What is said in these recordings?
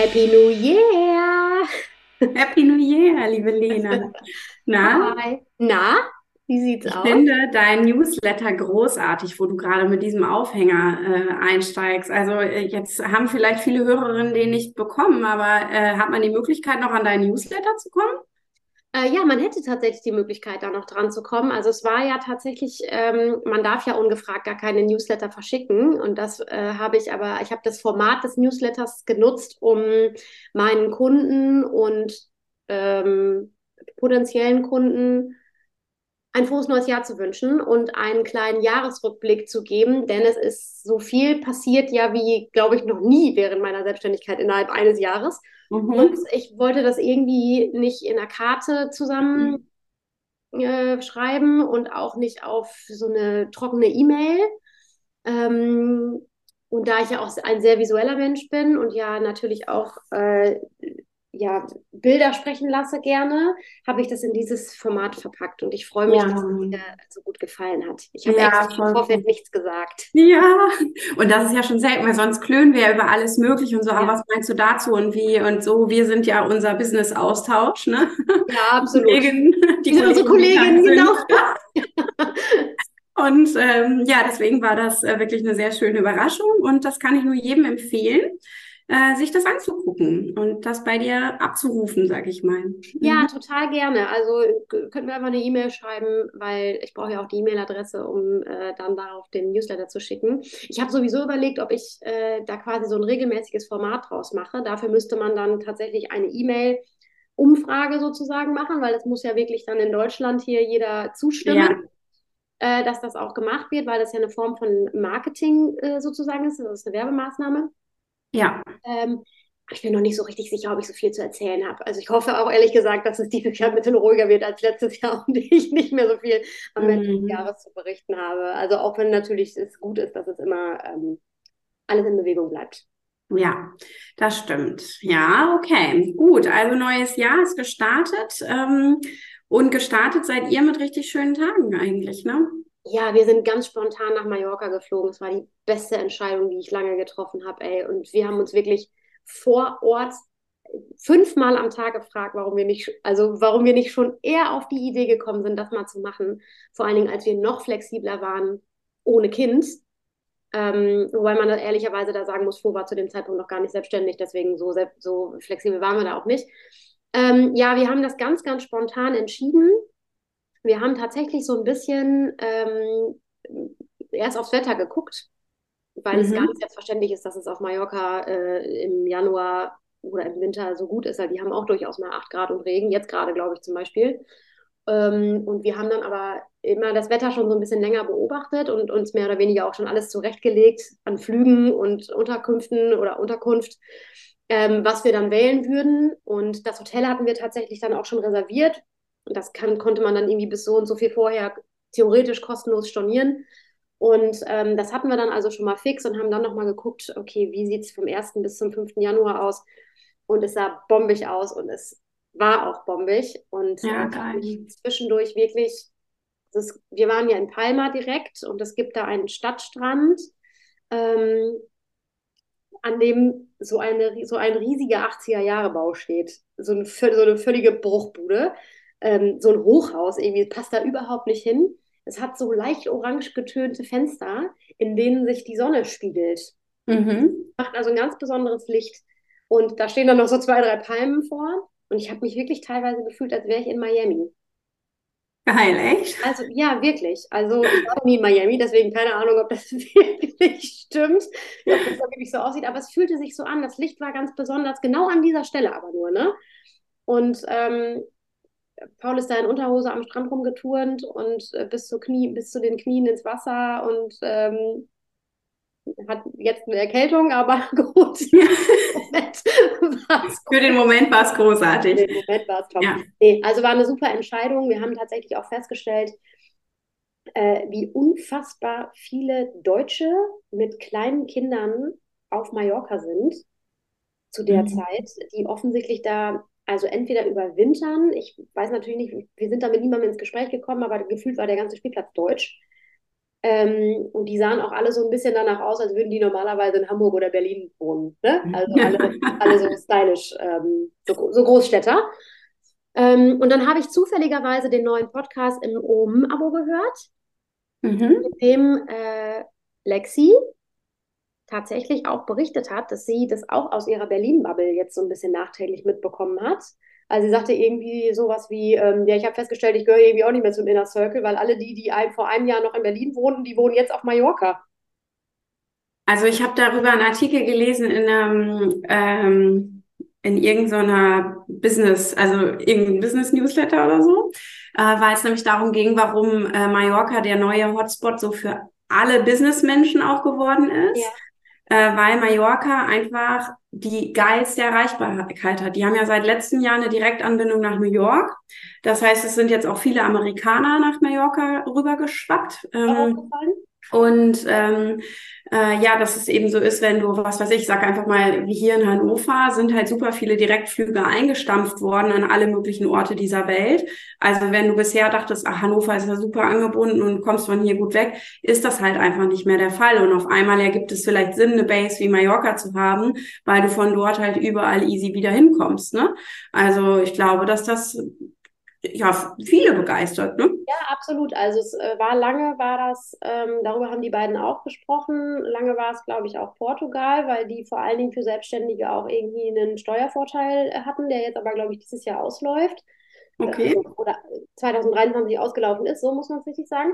Happy New Year! Happy New Year, liebe Lena. Na? Hi. Na, wie sieht's Ich aus? finde dein Newsletter großartig, wo du gerade mit diesem Aufhänger äh, einsteigst. Also äh, jetzt haben vielleicht viele Hörerinnen den nicht bekommen, aber äh, hat man die Möglichkeit, noch an deinen Newsletter zu kommen? Äh, ja, man hätte tatsächlich die Möglichkeit, da noch dran zu kommen. Also es war ja tatsächlich, ähm, man darf ja ungefragt gar keine Newsletter verschicken. Und das äh, habe ich aber, ich habe das Format des Newsletters genutzt, um meinen Kunden und ähm, potenziellen Kunden ein frohes neues Jahr zu wünschen und einen kleinen Jahresrückblick zu geben, denn es ist so viel passiert ja wie, glaube ich, noch nie während meiner Selbstständigkeit innerhalb eines Jahres. Und Mhm. ich wollte das irgendwie nicht in einer Karte zusammen äh, schreiben und auch nicht auf so eine trockene E-Mail. Ähm, und da ich ja auch ein sehr visueller Mensch bin und ja natürlich auch äh, ja, Bilder sprechen lasse gerne, habe ich das in dieses Format verpackt und ich freue mich, Ja, dass es dir so gut gefallen hat. Ich habe ja, extra im. Vorfeld nichts gesagt. Ja, und das ist ja schon selten, weil sonst klönen wir ja über alles Mögliche und so, aber Ja, was meinst du dazu und wie und so? Wir sind ja unser Business-Austausch, ne? ja, Die absolut. Die Wir sind unsere Kolleginnen, die genau. Und ähm, ja, deswegen war das äh, wirklich eine sehr schöne Überraschung und das kann ich nur jedem empfehlen, äh, sich das anzugucken und das bei dir abzurufen, sag ich mal. Ja, Mhm. total gerne. Also könnt mir einfach eine E-Mail schreiben, weil ich brauche ja auch die E-Mail-Adresse, um äh, dann darauf den Newsletter zu schicken. Ich habe sowieso überlegt, ob ich äh, da quasi so ein regelmäßiges Format draus mache. Dafür müsste man dann tatsächlich eine E-Mail-Umfrage sozusagen machen, weil es muss ja wirklich dann in Deutschland hier jeder Ja, zustimmen, äh, dass das auch gemacht wird, weil das ja eine Form von Marketing äh, sozusagen ist. Das ist eine Werbemaßnahme. Ja, Ähm, ich bin noch nicht so richtig sicher, ob ich so viel zu erzählen habe. Also ich hoffe auch ehrlich gesagt, dass es dieses Jahr ein bisschen ruhiger wird als letztes Jahr und ich nicht mehr so viel am Ende des mhm. Jahres zu berichten habe. Also auch wenn natürlich es gut ist, dass es immer ähm, alles in Bewegung bleibt. Ja, das stimmt. Ja, okay, gut. Also neues Jahr ist gestartet ähm, und gestartet seid ihr mit richtig schönen Tagen eigentlich, ne? Ja, wir sind ganz spontan nach Mallorca geflogen. Es war die beste Entscheidung, die ich lange getroffen habe, ey. Und wir haben uns wirklich vor Ort fünfmal am Tag gefragt, warum wir nicht, also warum wir nicht schon eher auf die Idee gekommen sind, das mal zu machen. Vor allen Dingen, als wir noch flexibler waren ohne Kind. Ähm, wobei man da ehrlicherweise da sagen muss, Flo war zu dem Zeitpunkt noch gar nicht selbstständig, deswegen so, so flexibel waren wir da auch nicht. Ähm, ja, wir haben das ganz, ganz spontan entschieden. Wir haben tatsächlich so ein bisschen ähm, erst aufs Wetter geguckt, weil es gar Mhm. nicht selbstverständlich ist, dass es auf Mallorca äh, im Januar oder im Winter so gut ist. Weil die haben auch durchaus mal 8 Grad und Regen, jetzt gerade, glaube ich, zum Beispiel. Ähm, und wir haben dann aber immer das Wetter schon so ein bisschen länger beobachtet und uns mehr oder weniger auch schon alles zurechtgelegt an Flügen und Unterkünften oder Unterkunft, ähm, was wir dann wählen würden. Und das Hotel hatten wir tatsächlich dann auch schon reserviert. Und das kann, konnte man dann irgendwie bis so und so viel vorher theoretisch kostenlos stornieren. Und ähm, das hatten wir dann also schon mal fix und haben dann nochmal geguckt, okay, wie sieht es vom 1. bis zum 5. Januar aus? Und es sah bombig aus und es war auch bombig. Und Ja, äh, zwischendurch wirklich, das wir waren ja in Palma direkt und es gibt da einen Stadtstrand, ähm, an dem so, eine, so ein riesiger 80er-Jahre-Bau steht. So eine, so eine völlige Bruchbude. Ähm, so ein Hochhaus, irgendwie passt da überhaupt nicht hin. Es hat so leicht orange getönte Fenster, in denen sich die Sonne spiegelt. Mhm. Macht also ein ganz besonderes Licht. Und da stehen dann noch so zwei, drei Palmen vor. Und ich habe mich wirklich teilweise gefühlt, als wäre ich in Miami. Geil, echt? Also ja, wirklich. Also ich war nie in Miami, deswegen keine Ahnung, ob das wirklich stimmt, ob das da wirklich so aussieht. Aber es fühlte sich so an. Das Licht war ganz besonders, genau an dieser Stelle aber nur, ne? Und ähm, Paul ist da in Unterhose am Strand rumgeturnt und äh, bis, zu Knie, bis zu den Knien ins Wasser und ähm, hat jetzt eine Erkältung, aber gut. Für den Moment war es Für großartig. den Moment war es top. Ja. Nee, also war eine super Entscheidung. Wir haben tatsächlich auch festgestellt, äh, wie unfassbar viele Deutsche mit kleinen Kindern auf Mallorca sind zu der Mhm. Zeit, die offensichtlich da also entweder überwintern, ich weiß natürlich nicht, wir sind da mit niemandem ins Gespräch gekommen, aber gefühlt war der ganze Spielplatz deutsch. Ähm, und die sahen auch alle so ein bisschen danach aus, als würden die normalerweise in Hamburg oder Berlin wohnen. Ne? Also alle, alle so stylisch, ähm, so, so, Großstädter. Ähm, und dann habe ich zufälligerweise den neuen Podcast im OM-Abo gehört, mhm. mit dem äh, Lexi tatsächlich auch berichtet hat, dass sie das auch aus ihrer Berlin-Bubble jetzt so ein bisschen nachträglich mitbekommen hat. Also sie sagte irgendwie sowas wie, ähm, ja, ich habe festgestellt, ich gehöre irgendwie auch nicht mehr zum Inner Circle, weil alle die, die ein, vor einem Jahr noch in Berlin wohnten, die wohnen jetzt auf Mallorca. Also ich habe darüber einen Artikel gelesen in einem ähm, in irgendeiner Business, also irgendein Business Newsletter oder so, äh, weil es nämlich darum ging, warum äh, Mallorca der neue Hotspot so für alle Businessmenschen auch geworden ist. Ja äh, weil Mallorca einfach die geilste Erreichbarkeit hat. Die haben ja seit letztem Jahr eine Direktanbindung nach New York. Das heißt, es sind jetzt auch viele Amerikaner nach Mallorca rübergeschwappt. Ähm, und ähm, äh, ja, dass es eben so ist, wenn du, was weiß ich, sag einfach mal, wie hier in Hannover sind halt super viele Direktflüge eingestampft worden an alle möglichen Orte dieser Welt. Also wenn du bisher dachtest, ach, Hannover ist ja super angebunden und kommst von hier gut weg, ist das halt einfach nicht mehr der Fall. Und auf einmal ergibt es vielleicht Sinn, eine Base wie Mallorca zu haben, weil du von dort halt überall easy wieder hinkommst. Ne? Also ich glaube, dass das ja, viele begeistert, ne? Ja, absolut. Also es äh, war lange, war das, ähm, darüber haben die beiden auch gesprochen. Lange war es, glaube ich, auch Portugal, weil die vor allen Dingen für Selbstständige auch irgendwie einen Steuervorteil äh, hatten, der jetzt aber, glaube ich, dieses Jahr ausläuft. Okay. Also, oder 2023 ausgelaufen ist, so muss man es richtig sagen.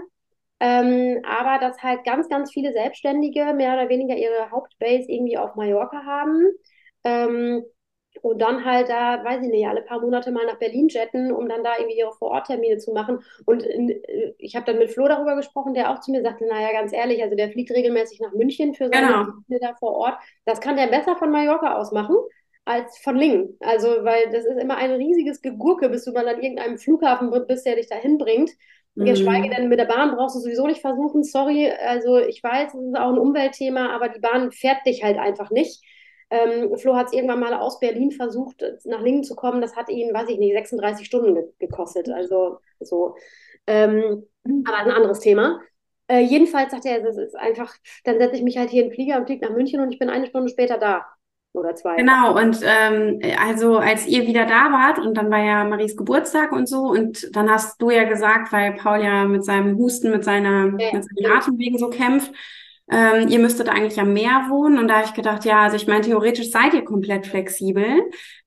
Ähm, aber dass halt ganz, ganz viele Selbstständige mehr oder weniger ihre Hauptbase irgendwie auf Mallorca haben. Ähm, und dann halt da, weiß ich nicht, alle paar Monate mal nach Berlin jetten, um dann da irgendwie ihre Vororttermine zu machen. Und äh, ich habe dann mit Flo darüber gesprochen, der auch zu mir sagte, naja, ganz ehrlich, also der fliegt regelmäßig nach München für seine genau. Termine da vor Ort. Das kann der besser von Mallorca aus machen als von Lingen. Also, weil das ist immer ein riesiges Gegurke, bis du mal an irgendeinem Flughafen bist, der dich dahin bringt. Mhm. Geschweige denn mit der Bahn brauchst du sowieso nicht versuchen. Sorry, also ich weiß, es ist auch ein Umweltthema, aber die Bahn fährt dich halt einfach nicht. Ähm, Flo hat es irgendwann mal aus Berlin versucht, nach Lingen zu kommen. Das hat ihn, weiß ich nicht, 36 Stunden ge gekostet. Also so. Ähm, aber ein anderes Thema. Äh, jedenfalls sagt er, es ist einfach, dann setze ich mich halt hier in den Flieger und fliege nach München und ich bin eine Stunde später da. Oder zwei. Genau, und ähm, also als ihr wieder da wart und dann war ja Maries Geburtstag und so und dann hast du ja gesagt, weil Paul ja mit seinem Husten, mit seiner ja, mit seinen Atemwegen so kämpft, ähm, ihr müsstet eigentlich am Meer wohnen. Und da habe ich gedacht, ja, also ich meine, theoretisch seid ihr komplett flexibel,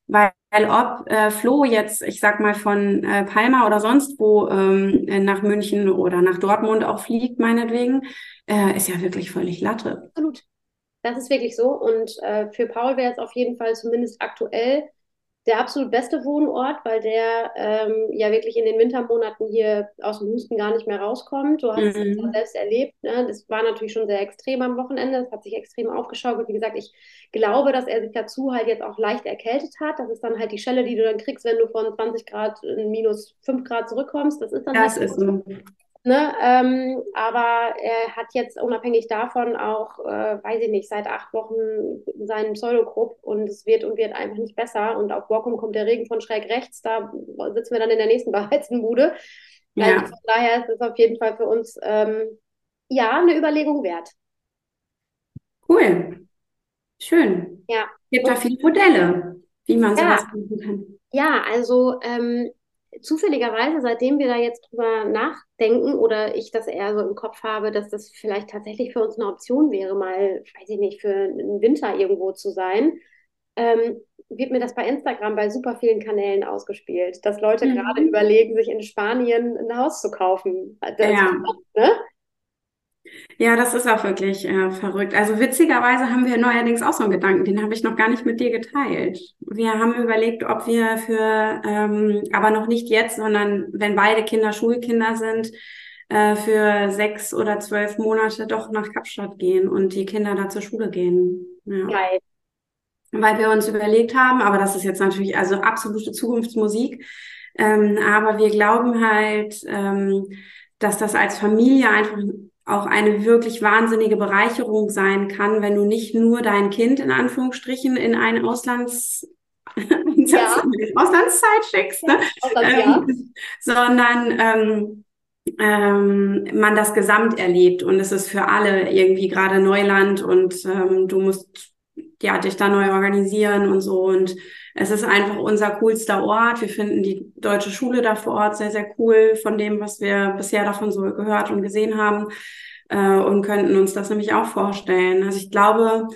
weil ob äh, Flo jetzt, ich sag mal, von äh, Palma oder sonst wo ähm, nach München oder nach Dortmund auch fliegt, meinetwegen, äh, ist ja wirklich völlig Latte. Absolut. Das ist wirklich so. Und äh, für Paul wäre es auf jeden Fall zumindest aktuell der absolut beste Wohnort, weil der ähm, ja wirklich in den Wintermonaten hier aus dem Husten gar nicht mehr rauskommt. Du hast mhm. es selbst erlebt. Ne? Das war natürlich schon sehr extrem am Wochenende. Das hat sich extrem aufgeschaukelt. Wie gesagt, ich glaube, dass er sich dazu halt jetzt auch leicht erkältet hat. Das ist dann halt die Schelle, die du dann kriegst, wenn du von 20 Grad in minus 5 Grad zurückkommst. Das ist dann das halt ist so. Ne? Ähm, aber er hat jetzt unabhängig davon auch, äh, weiß ich nicht, seit acht Wochen seinen Pseudogrupp und es wird und wird einfach nicht besser. Und auf Borkum kommt der Regen von schräg rechts, da sitzen wir dann in der nächsten beheizten Bude. Ja. Also von daher ist es auf jeden Fall für uns ähm, ja eine Überlegung wert. Cool. Schön. Ja. Gibt da viele Modelle, wie man ja. sowas machen kann. Ja, also ähm, zufälligerweise, seitdem wir da jetzt drüber nachdenken oder ich das eher so im Kopf habe, dass das vielleicht tatsächlich für uns eine Option wäre, mal, weiß ich nicht, für einen Winter irgendwo zu sein, ähm, wird mir das bei Instagram bei super vielen Kanälen ausgespielt, dass Leute mhm. gerade überlegen, sich in Spanien ein Haus zu kaufen. Das, ja. Ne? Ja, das ist auch wirklich äh, verrückt. Also witzigerweise haben wir neuerdings auch so einen Gedanken, den habe ich noch gar nicht mit dir geteilt. Wir haben überlegt, ob wir für, ähm, aber noch nicht jetzt, sondern wenn beide Kinder Schulkinder sind, äh, für sechs oder zwölf Monate doch nach Kapstadt gehen und die Kinder da zur Schule gehen. Ja. Geil. Weil wir uns überlegt haben, aber das ist jetzt natürlich also absolute Zukunftsmusik, ähm, aber wir glauben halt, ähm, dass das als Familie einfach auch eine wirklich wahnsinnige Bereicherung sein kann, wenn du nicht nur dein Kind in Anführungsstrichen in eine Auslands ja. Auslandszeit schickst, ne? Ja, ähm, sondern ähm, ähm, man das Gesamt erlebt und es ist für alle irgendwie gerade Neuland und ähm, du musst ja dich da neu organisieren und so und es ist einfach unser coolster Ort. Wir finden die deutsche Schule da vor Ort sehr, sehr cool von dem, was wir bisher davon so gehört und gesehen haben äh, und könnten uns das nämlich auch vorstellen. Also ich glaube,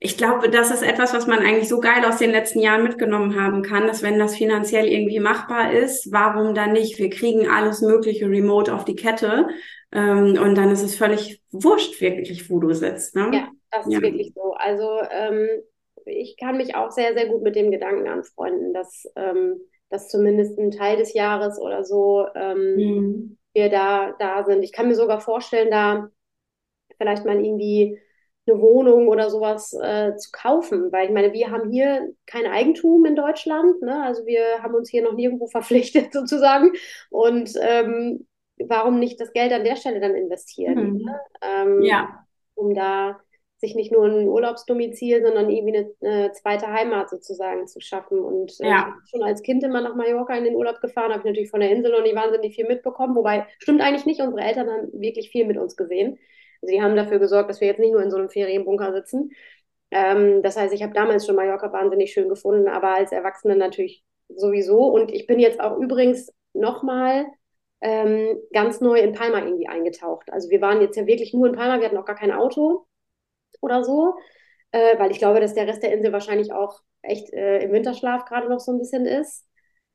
ich glaube, das ist etwas, was man eigentlich so geil aus den letzten Jahren mitgenommen haben kann, dass wenn das finanziell irgendwie machbar ist, warum dann nicht? Wir kriegen alles Mögliche remote auf die Kette ähm, und dann ist es völlig wurscht, wirklich, wo du sitzt. Ne? Ja, das ist ja. wirklich so. Also ähm, ich kann mich auch sehr, sehr gut mit dem Gedanken anfreunden, dass, ähm, dass zumindest ein Teil des Jahres oder so ähm, mhm. wir da, da sind. Ich kann mir sogar vorstellen, da vielleicht mal irgendwie eine Wohnung oder sowas äh, zu kaufen, weil ich meine, wir haben hier kein Eigentum in Deutschland, ne? also wir haben uns hier noch nirgendwo verpflichtet sozusagen und ähm, warum nicht das Geld an der Stelle dann investieren, mhm. ne? ähm, ja. um da sich nicht nur ein Urlaubsdomizil, sondern irgendwie eine, eine zweite Heimat sozusagen zu schaffen. Und äh, ja. schon als Kind immer nach Mallorca in den Urlaub gefahren, habe ich natürlich von der Insel noch nicht wahnsinnig viel mitbekommen, wobei stimmt eigentlich nicht, unsere Eltern haben wirklich viel mit uns gesehen. Sie haben dafür gesorgt, dass wir jetzt nicht nur in so einem Ferienbunker sitzen. Ähm, das heißt, ich habe damals schon Mallorca wahnsinnig schön gefunden, aber als Erwachsene natürlich sowieso. Und ich bin jetzt auch übrigens nochmal ähm, ganz neu in Palma irgendwie eingetaucht. Also wir waren jetzt ja wirklich nur in Palma, wir hatten auch gar kein Auto oder so, äh, weil ich glaube, dass der Rest der Insel wahrscheinlich auch echt äh, im Winterschlaf gerade noch so ein bisschen ist.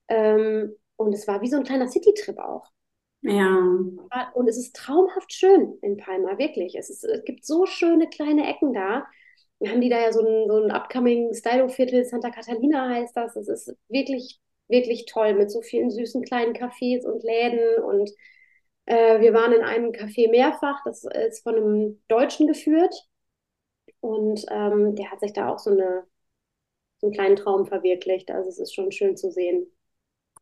Ähm, und es war wie so ein kleiner City-Trip auch. Ja. Und es ist traumhaft schön in Palma, wirklich. Es, ist, es gibt so schöne kleine Ecken da. Wir haben die da ja so ein, so ein upcoming Stylo-Viertel, Santa Catalina heißt das. Es ist wirklich, wirklich toll mit so vielen süßen kleinen Cafés und Läden. Und äh, wir waren in einem Café mehrfach, das ist von einem Deutschen geführt. Und ähm, der hat sich da auch so, eine, so einen kleinen Traum verwirklicht. Also es ist schon schön zu sehen.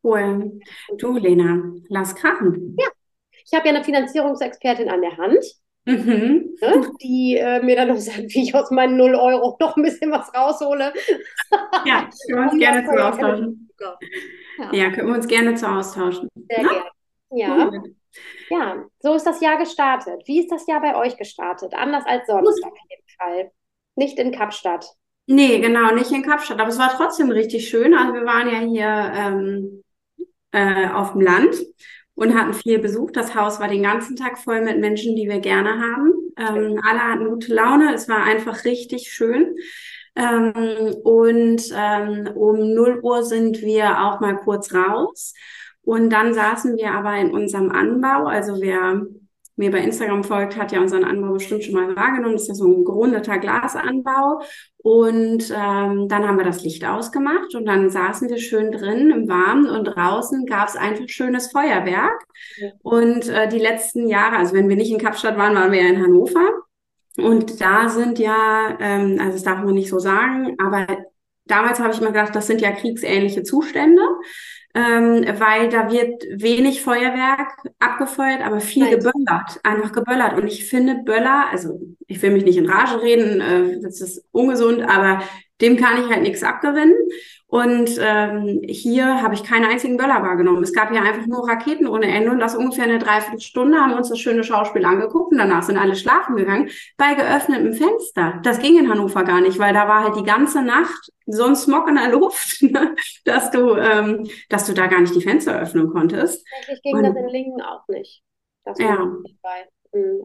Cool. Du, Lena, lass krachen. Ja, ich habe ja eine Finanzierungsexpertin an der Hand, mhm. ne, die äh, mir dann noch sagt, wie ich aus meinen 0 Euro noch ein bisschen was raushole. Ja, können wir uns gerne zu austauschen. Ja. ja. können wir uns gerne zu austauschen. Sehr Na? gerne. Ja. Cool. Ja, so ist das Jahr gestartet. Wie ist das Jahr bei euch gestartet? Anders als sonst jeden Fall. Nicht in Kapstadt. Nee, genau, nicht in Kapstadt. Aber es war trotzdem richtig schön. Also wir waren ja hier ähm, äh, auf dem Land und hatten viel Besuch. Das Haus war den ganzen Tag voll mit Menschen, die wir gerne haben. Ähm, alle hatten gute Laune. Es war einfach richtig schön. Ähm, und ähm, um 0 Uhr sind wir auch mal kurz raus. Und dann saßen wir aber in unserem Anbau. Also wir mir bei Instagram folgt, hat ja unseren Anbau bestimmt schon mal wahrgenommen. Das ist ja so ein gerundeter Glasanbau. Und ähm, dann haben wir das Licht ausgemacht und dann saßen wir schön drin im Warmen und draußen gab es einfach schönes Feuerwerk. Ja. Und äh, die letzten Jahre, also wenn wir nicht in Kapstadt waren, waren wir ja in Hannover. Und da sind ja, ähm, also das darf man nicht so sagen, aber damals habe ich mal gedacht, das sind ja kriegsähnliche Zustände ähm, weil da wird wenig Feuerwerk abgefeuert, aber viel Nein. geböllert, einfach geböllert. Und ich finde Böller, also ich will mich nicht in Rage reden, äh, das ist ungesund, aber dem kann ich halt nichts abgewinnen. Und ähm, hier habe ich keinen einzigen Böller wahrgenommen. Es gab hier einfach nur Raketen ohne Ende und das ungefähr eine Dreiviertelstunde haben wir uns das schöne Schauspiel angeguckt und danach sind alle schlafen gegangen bei geöffnetem Fenster. Das ging in Hannover gar nicht, weil da war halt die ganze Nacht so ein Smog in der Luft, ne, dass du, ähm, dass du da gar nicht die Fenster öffnen konntest. Eigentlich ging und, das in Lingen auch nicht. Das war ja. nicht bei.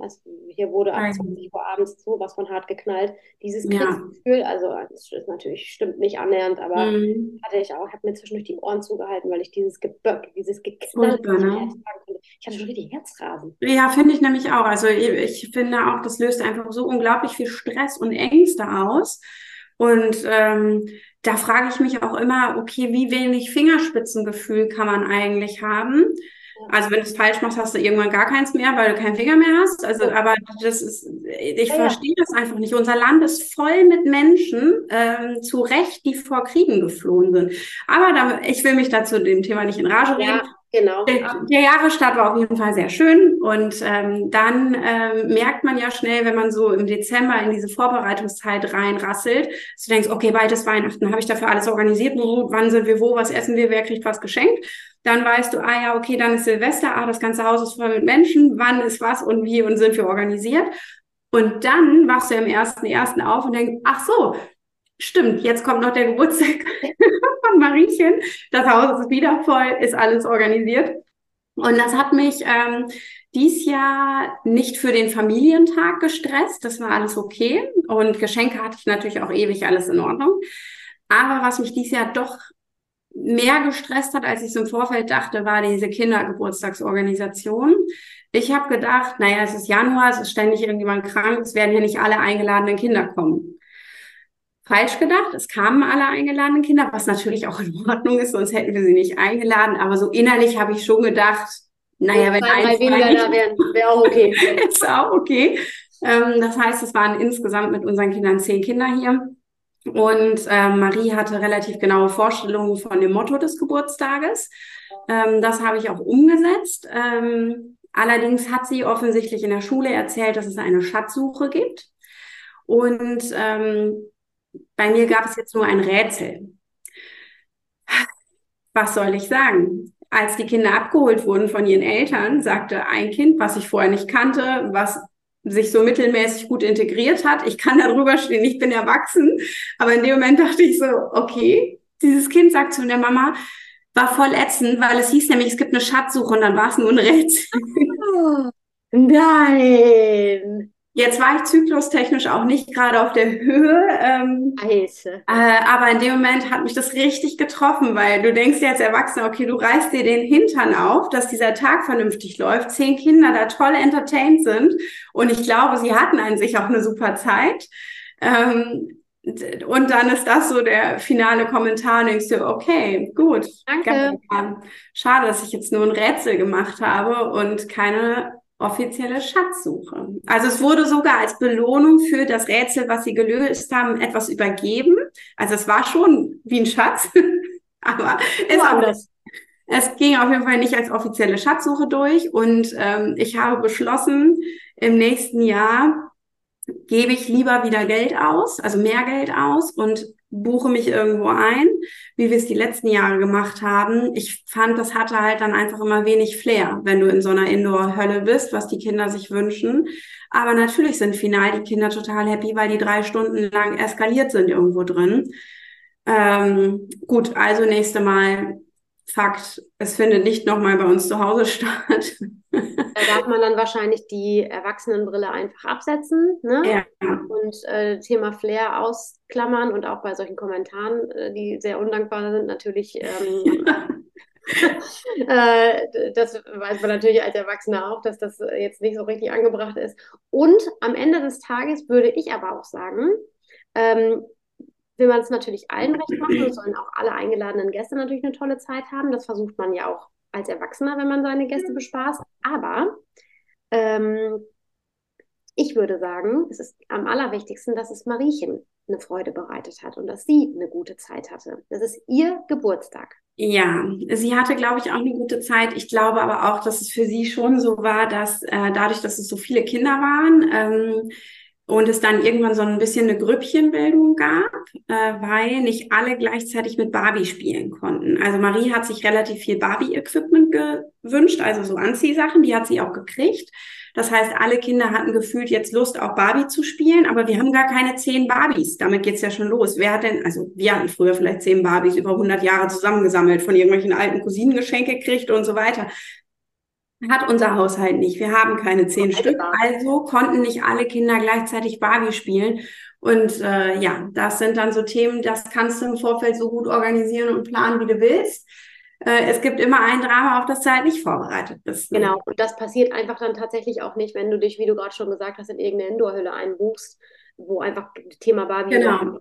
Also hier wurde ab 20 Uhr abends so was von hart geknallt. Dieses Kriegsgefühl, ja. also das ist natürlich stimmt nicht annähernd, aber mhm. hatte ich auch, habe mir zwischendurch die Ohren zugehalten, weil ich dieses Geböck, dieses Geknall ne? Ich hatte schon richtig Herzrasen. Ja, finde ich nämlich auch. Also ich, ich finde auch, das löst einfach so unglaublich viel Stress und Ängste aus. Und ähm, da frage ich mich auch immer, okay, wie wenig Fingerspitzengefühl kann man eigentlich haben? Also wenn du es falsch machst, hast du irgendwann gar keins mehr, weil du keinen Finger mehr hast. Also, aber das ist, ich ja, verstehe das einfach nicht. Unser Land ist voll mit Menschen, ähm, zu Recht, die vor Kriegen geflohen sind. Aber da, ich will mich dazu dem Thema nicht in Rage reden. Ja. Genau. Der, Jahresstart war auf jeden Fall sehr schön und ähm, dann ähm, merkt man ja schnell, wenn man so im Dezember in diese Vorbereitungszeit reinrasselt, dass du denkst, okay, bald ist Weihnachten, habe ich dafür alles organisiert, wann sind wir wo, was essen wir, wer kriegt was geschenkt. Dann weißt du, ah ja, okay, dann ist Silvester, ah, das ganze Haus ist voll mit Menschen, wann ist was und wie und sind wir organisiert. Und dann wachst du im ersten ersten auf und denkst, ach so, stimmt, jetzt kommt noch der Geburtstag von Mariechen. Das Haus ist wieder voll, ist alles organisiert. Und das hat mich ähm, dies Jahr nicht für den Familientag gestresst. Das war alles okay. Und Geschenke hatte ich natürlich auch ewig alles in Ordnung. Aber was mich dies Jahr doch mehr gestresst hat, als ich es im Vorfeld dachte, war diese Kindergeburtstagsorganisation. Ich habe gedacht, naja, es ist Januar, es ist ständig irgendjemand krank, es werden hier nicht alle eingeladenen Kinder kommen falsch gedacht. Es kamen alle eingeladenen Kinder, was natürlich auch in Ordnung ist, sonst hätten wir sie nicht eingeladen. Aber so innerlich habe ich schon gedacht, naja, wenn ein, weniger da wären, wäre auch okay. ist auch okay. Ähm, das heißt, es waren insgesamt mit unseren Kindern zehn Kinder hier. Und äh, Marie hatte relativ genaue Vorstellungen von dem Motto des Geburtstages. Ähm, das habe ich auch umgesetzt. Ähm, allerdings hat sie offensichtlich in der Schule erzählt, dass es eine Schatzsuche gibt. Und ähm, bei mir gab es jetzt nur ein Rätsel. Was soll ich sagen? Als die Kinder abgeholt wurden von ihren Eltern, sagte ein Kind, was ich vorher nicht kannte, was sich so mittelmäßig gut integriert hat. Ich kann darüber stehen, ich bin erwachsen. Aber in dem Moment dachte ich so, okay, dieses Kind sagt zu der Mama, war voll ätzend, weil es hieß nämlich, es gibt eine Schatzsuche und dann war es nur ein Rätsel. Oh, nein. Jetzt war ich zyklustechnisch auch nicht gerade auf der Höhe. Ähm. Äh, aber in dem Moment hat mich das richtig getroffen, weil du denkst dir als Erwachsener, okay, du reißt dir den Hintern auf, dass dieser Tag vernünftig läuft, zehn Kinder da toll entertained sind und ich glaube, sie hatten an sich auch eine super Zeit. Ähm, und dann ist das so der finale Kommentar und denkst du, okay, gut. Danke. Schade, dass ich jetzt nur ein Rätsel gemacht habe und keine offizielle Schatzsuche. Also es wurde sogar als Belohnung für das Rätsel, was sie gelöst haben, etwas übergeben. Also es war schon wie ein Schatz, aber es, auch, es ging auf jeden Fall nicht als offizielle Schatzsuche durch. Und ähm, ich habe beschlossen, im nächsten Jahr gebe ich lieber wieder Geld aus, also mehr Geld aus und buche mich irgendwo ein, wie wir es die letzten Jahre gemacht haben. Ich fand, das hatte halt dann einfach immer wenig Flair, wenn du in so einer Indoor-Hölle bist, was die Kinder sich wünschen. Aber natürlich sind final die Kinder total happy, weil die drei Stunden lang eskaliert sind irgendwo drin. Ähm, gut, also nächste Mal Fakt, es findet nicht nochmal bei uns zu Hause statt. Da darf man dann wahrscheinlich die Erwachsenenbrille einfach absetzen ne? Ja. und äh, Thema Flair ausklammern und auch bei solchen Kommentaren, äh, die sehr undankbar sind, natürlich. Ähm, äh, das weiß man natürlich als Erwachsener auch, dass das jetzt nicht so richtig angebracht ist. Und am Ende des Tages würde ich aber auch sagen, ähm, will man es natürlich allen recht machen und sollen auch alle eingeladenen Gäste natürlich eine tolle Zeit haben. Das versucht man ja auch als Erwachsener, wenn man seine Gäste bespaßt. Aber ähm, ich würde sagen, es ist am allerwichtigsten, dass es Mariechen eine Freude bereitet hat und dass sie eine gute Zeit hatte. Das ist ihr Geburtstag. Ja, sie hatte, glaube ich, auch eine gute Zeit. Ich glaube aber auch, dass es für sie schon so war, dass äh, dadurch, dass es so viele Kinder waren, ähm, und es dann irgendwann so ein bisschen eine Grüppchenbildung gab, äh, weil nicht alle gleichzeitig mit Barbie spielen konnten. Also Marie hat sich relativ viel Barbie-Equipment gewünscht, also so Anziehsachen, die hat sie auch gekriegt. Das heißt, alle Kinder hatten gefühlt jetzt Lust, auch Barbie zu spielen, aber wir haben gar keine zehn Barbies. Damit geht's ja schon los. Wer hat denn, also wir hatten früher vielleicht zehn Barbies über 100 Jahre zusammengesammelt, von irgendwelchen alten Cousinengeschenke gekriegt und so weiter hat unser Haushalt nicht. Wir haben keine zehn Stück. Also konnten nicht alle Kinder gleichzeitig Barbie spielen. Und äh, ja, das sind dann so Themen, das kannst du im Vorfeld so gut organisieren und planen, wie du willst. Äh, es gibt immer ein Drama, auf das du halt nicht vorbereitet bist. Ne? Genau, und das passiert einfach dann tatsächlich auch nicht, wenn du dich, wie du gerade schon gesagt hast, in irgendeine Indoor-Hülle einbuchst, wo einfach Thema Barbie genau.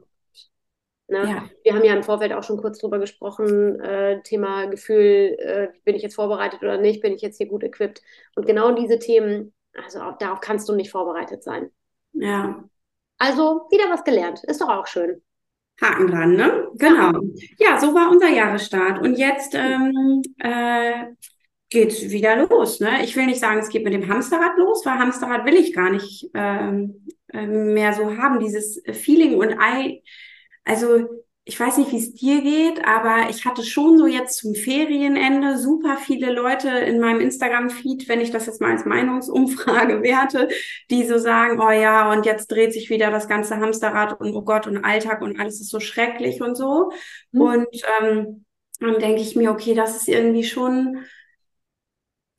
Ne? Ja. Wir haben ja im Vorfeld auch schon kurz drüber gesprochen, äh, Thema Gefühl, äh, bin ich jetzt vorbereitet oder nicht, bin ich jetzt hier gut equipped. Und genau diese Themen, also auch, darauf kannst du nicht vorbereitet sein. Ja. Also wieder was gelernt, ist doch auch schön. Haken dran, ne? Genau. Ja, so war unser Jahresstart. Und jetzt ähm, äh, geht's wieder los. Ne? Ich will nicht sagen, es geht mit dem Hamsterrad los, weil Hamsterrad will ich gar nicht ähm, äh, mehr so haben, dieses Feeling und I, also ich weiß nicht, wie es dir geht, aber ich hatte schon so jetzt zum Ferienende super viele Leute in meinem Instagram-Feed, wenn ich das jetzt mal als Meinungsumfrage werte, die so sagen, oh ja, und jetzt dreht sich wieder das ganze Hamsterrad und oh Gott und Alltag und alles ist so schrecklich und so. Mhm. Und ähm, dann denke ich mir, okay, das ist irgendwie schon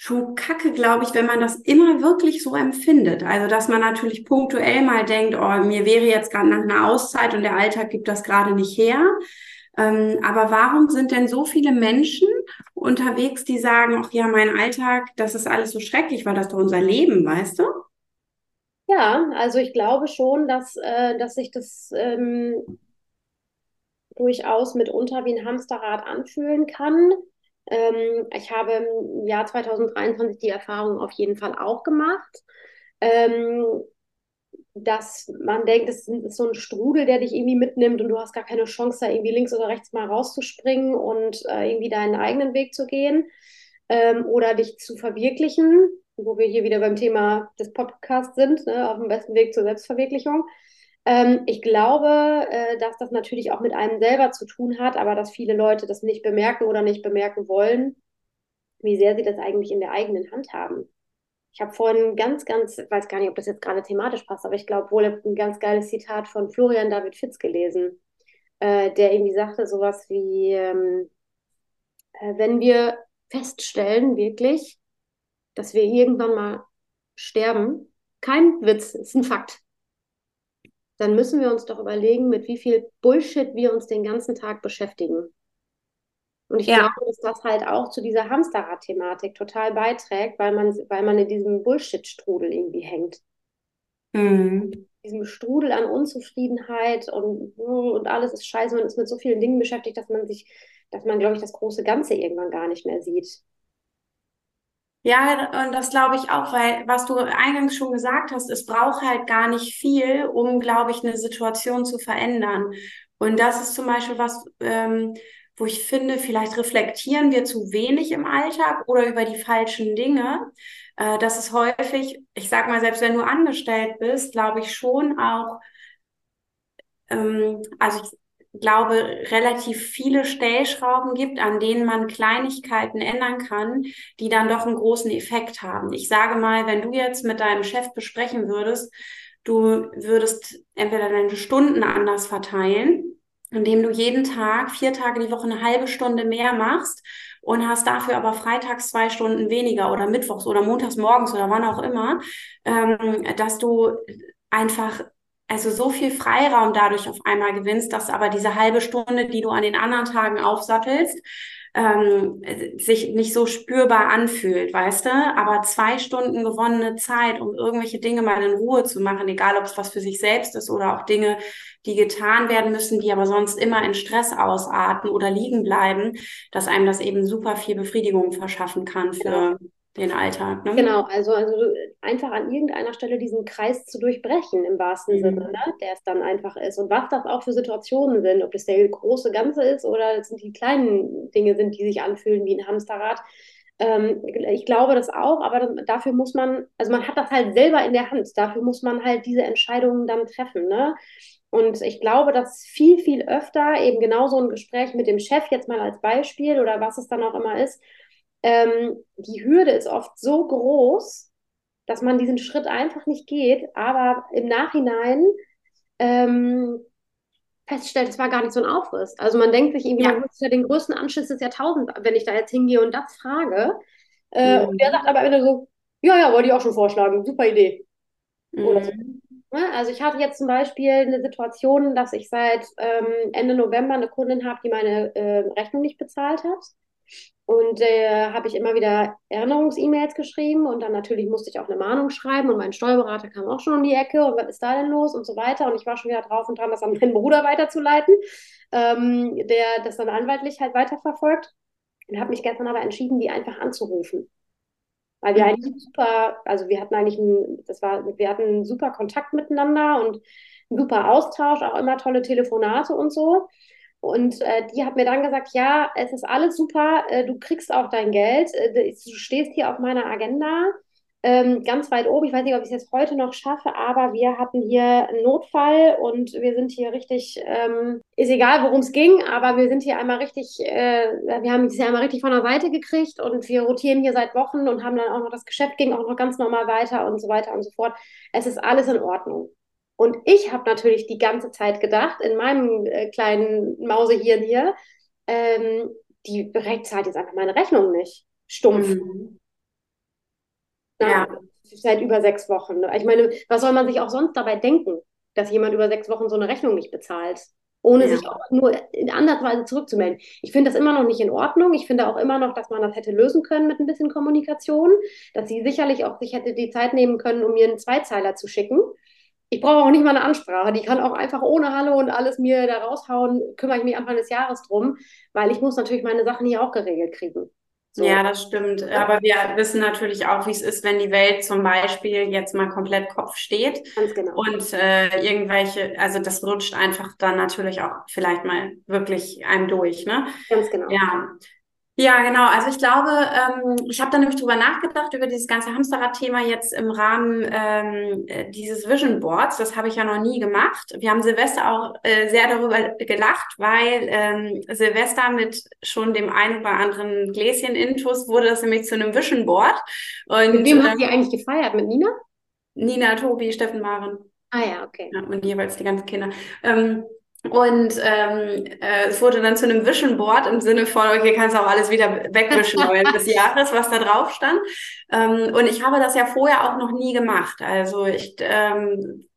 schon kacke, glaube ich, wenn man das immer wirklich so empfindet. Also, dass man natürlich punktuell mal denkt, oh, mir wäre jetzt gerade nach einer Auszeit und der Alltag gibt das gerade nicht her. Ähm, aber warum sind denn so viele Menschen unterwegs, die sagen, ach ja, mein Alltag, das ist alles so schrecklich, weil das doch unser Leben, weißt du? Ja, also ich glaube schon, dass, äh, dass sich das ähm, durchaus mitunter wie ein Hamsterrad anfühlen kann. Ähm, ich habe im Jahr 2023 die Erfahrung auf jeden Fall auch gemacht, ähm, dass man denkt, es ist so ein Strudel, der dich irgendwie mitnimmt und du hast gar keine Chance, da irgendwie links oder rechts mal rauszuspringen und äh, irgendwie deinen eigenen Weg zu gehen ähm, oder dich zu verwirklichen, wo wir hier wieder beim Thema des Podcasts sind, ne, auf dem besten Weg zur Selbstverwirklichung. Ähm, ich glaube, äh, dass das natürlich auch mit einem selber zu tun hat, aber dass viele Leute das nicht bemerken oder nicht bemerken wollen, wie sehr sie das eigentlich in der eigenen Hand haben. Ich habe vorhin ganz, ganz, weiß gar nicht, ob das jetzt gerade thematisch passt, aber ich glaube wohl ein ganz geiles Zitat von Florian David Fitz gelesen, äh, der irgendwie sagte sowas wie, ähm, äh, wenn wir feststellen wirklich, dass wir irgendwann mal sterben, kein Witz, ist ein Fakt dann müssen wir uns doch überlegen, mit wie viel Bullshit wir uns den ganzen Tag beschäftigen. Und ich ja. glaube, dass das halt auch zu dieser Hamsterrad-Thematik total beiträgt, weil man, weil man in diesem Bullshit-Strudel irgendwie hängt. Mhm. Diesem Strudel an Unzufriedenheit und, und alles ist scheiße, man ist mit so vielen Dingen beschäftigt, dass man sich, dass man, glaube ich, das große Ganze irgendwann gar nicht mehr sieht. Ja, und das glaube ich auch, weil was du eingangs schon gesagt hast, es braucht halt gar nicht viel, um, glaube ich, eine Situation zu verändern. Und das ist zum Beispiel was, ähm, wo ich finde, vielleicht reflektieren wir zu wenig im Alltag oder über die falschen Dinge. Äh, das ist häufig, ich sag mal, selbst wenn du angestellt bist, glaube ich schon auch, ähm, also ich, glaube, relativ viele Stellschrauben gibt, an denen man Kleinigkeiten ändern kann, die dann doch einen großen Effekt haben. Ich sage mal, wenn du jetzt mit deinem Chef besprechen würdest, du würdest entweder deine Stunden anders verteilen, indem du jeden Tag, vier Tage die Woche eine halbe Stunde mehr machst und hast dafür aber freitags zwei Stunden weniger oder mittwochs oder montags morgens oder wann auch immer, ähm, dass du einfach also so viel Freiraum dadurch auf einmal gewinnst, dass aber diese halbe Stunde, die du an den anderen Tagen aufsattelst, ähm, sich nicht so spürbar anfühlt, weißt du? Aber zwei Stunden gewonnene Zeit, um irgendwelche Dinge mal in Ruhe zu machen, egal ob es was für sich selbst ist oder auch Dinge, die getan werden müssen, die aber sonst immer in Stress ausarten oder liegen bleiben, dass einem das eben super viel Befriedigung verschaffen kann für den Alltag. Ne? Genau, also, also einfach an irgendeiner Stelle diesen Kreis zu durchbrechen im wahrsten mhm. Sinne, ne? der es dann einfach ist. Und was das auch für Situationen sind, ob das der große Ganze ist oder es sind die kleinen Dinge sind, die sich anfühlen wie ein Hamsterrad. Ähm, ich glaube das auch, aber dafür muss man, also man hat das halt selber in der Hand, dafür muss man halt diese Entscheidungen dann treffen. Ne? Und ich glaube, dass viel, viel öfter eben genau so ein Gespräch mit dem Chef jetzt mal als Beispiel oder was es dann auch immer ist, ähm, die Hürde ist oft so groß, dass man diesen Schritt einfach nicht geht, aber im Nachhinein ähm, feststellt, es war gar nicht so ein Aufriss. Also man denkt sich irgendwie, ja. man ja den größten Anschiss des Jahrtausends, wenn ich da jetzt hingehe und das frage. Äh, mhm. Und der sagt aber immer so, ja, ja, wollte ich auch schon vorschlagen, super Idee. Mhm. So. Ne? Also ich hatte jetzt zum Beispiel eine Situation, dass ich seit ähm, Ende November eine Kundin habe, die meine äh, Rechnung nicht bezahlt hat. Und äh, habe ich immer wieder Erinnerungs-E-Mails geschrieben und dann natürlich musste ich auch eine Mahnung schreiben und mein Steuerberater kam auch schon um die Ecke und was ist da denn los und so weiter. Und ich war schon wieder drauf und dran, das an meinen Bruder weiterzuleiten, ähm, der das dann anwaltlich halt weiterverfolgt. Und habe mich gestern aber entschieden, die einfach anzurufen. Weil wir mhm. eigentlich super, also wir hatten eigentlich ein, das war, wir hatten einen super Kontakt miteinander und einen super Austausch, auch immer tolle Telefonate und so. Und äh, die hat mir dann gesagt, ja, es ist alles super, äh, du kriegst auch dein Geld, äh, du stehst hier auf meiner Agenda ähm, ganz weit oben. Ich weiß nicht, ob ich es jetzt heute noch schaffe, aber wir hatten hier einen Notfall und wir sind hier richtig, ähm, ist egal, worum es ging, aber wir sind hier einmal richtig, äh, wir haben es hier einmal richtig von der Seite gekriegt und wir rotieren hier seit Wochen und haben dann auch noch das Geschäft ging auch noch ganz normal weiter und so weiter und so fort. Es ist alles in Ordnung. Und ich habe natürlich die ganze Zeit gedacht, in meinem äh, kleinen Mausehirn hier, ähm, die zahlt jetzt einfach meine Rechnung nicht. Stumpf. Mhm. Ja. Seit über sechs Wochen. Ich meine, was soll man sich auch sonst dabei denken, dass jemand über sechs Wochen so eine Rechnung nicht bezahlt? Ohne ja. sich auch nur in andersweise zurückzumelden. Ich finde das immer noch nicht in Ordnung. Ich finde auch immer noch, dass man das hätte lösen können mit ein bisschen Kommunikation. Dass sie sicherlich auch sich hätte die Zeit nehmen können, um mir einen Zweizeiler zu schicken. Ich brauche auch nicht mal eine Ansprache. Die kann auch einfach ohne Hallo und alles mir da raushauen. Kümmere ich mich Anfang des Jahres drum, weil ich muss natürlich meine Sachen hier auch geregelt kriegen. So. Ja, das stimmt. Aber wir wissen natürlich auch, wie es ist, wenn die Welt zum Beispiel jetzt mal komplett Kopf steht. Ganz genau. Und äh, irgendwelche, also das rutscht einfach dann natürlich auch vielleicht mal wirklich einem durch, ne? Ganz genau. Ja. Ja, genau. Also ich glaube, ähm, ich habe da nämlich drüber nachgedacht, über dieses ganze Hamsterrad-Thema jetzt im Rahmen ähm, äh, dieses Vision Boards. Das habe ich ja noch nie gemacht. Wir haben Silvester auch äh, sehr darüber gelacht, weil ähm, Silvester mit schon dem ein oder anderen Gläschen Intus wurde das nämlich zu einem Vision Board. Und, mit wem habt ihr eigentlich gefeiert? Mit Nina? Nina, Tobi, Steffen, Maren. Ah ja, okay. Ja, und jeweils die ganzen Kinder. Ähm, und ähm, äh, es wurde dann zu einem Vision Board im Sinne von, okay, kannst auch alles wieder wegwischen des Jahres, was da drauf stand. Ähm, und ich habe das ja vorher auch noch nie gemacht. Also ich ähm,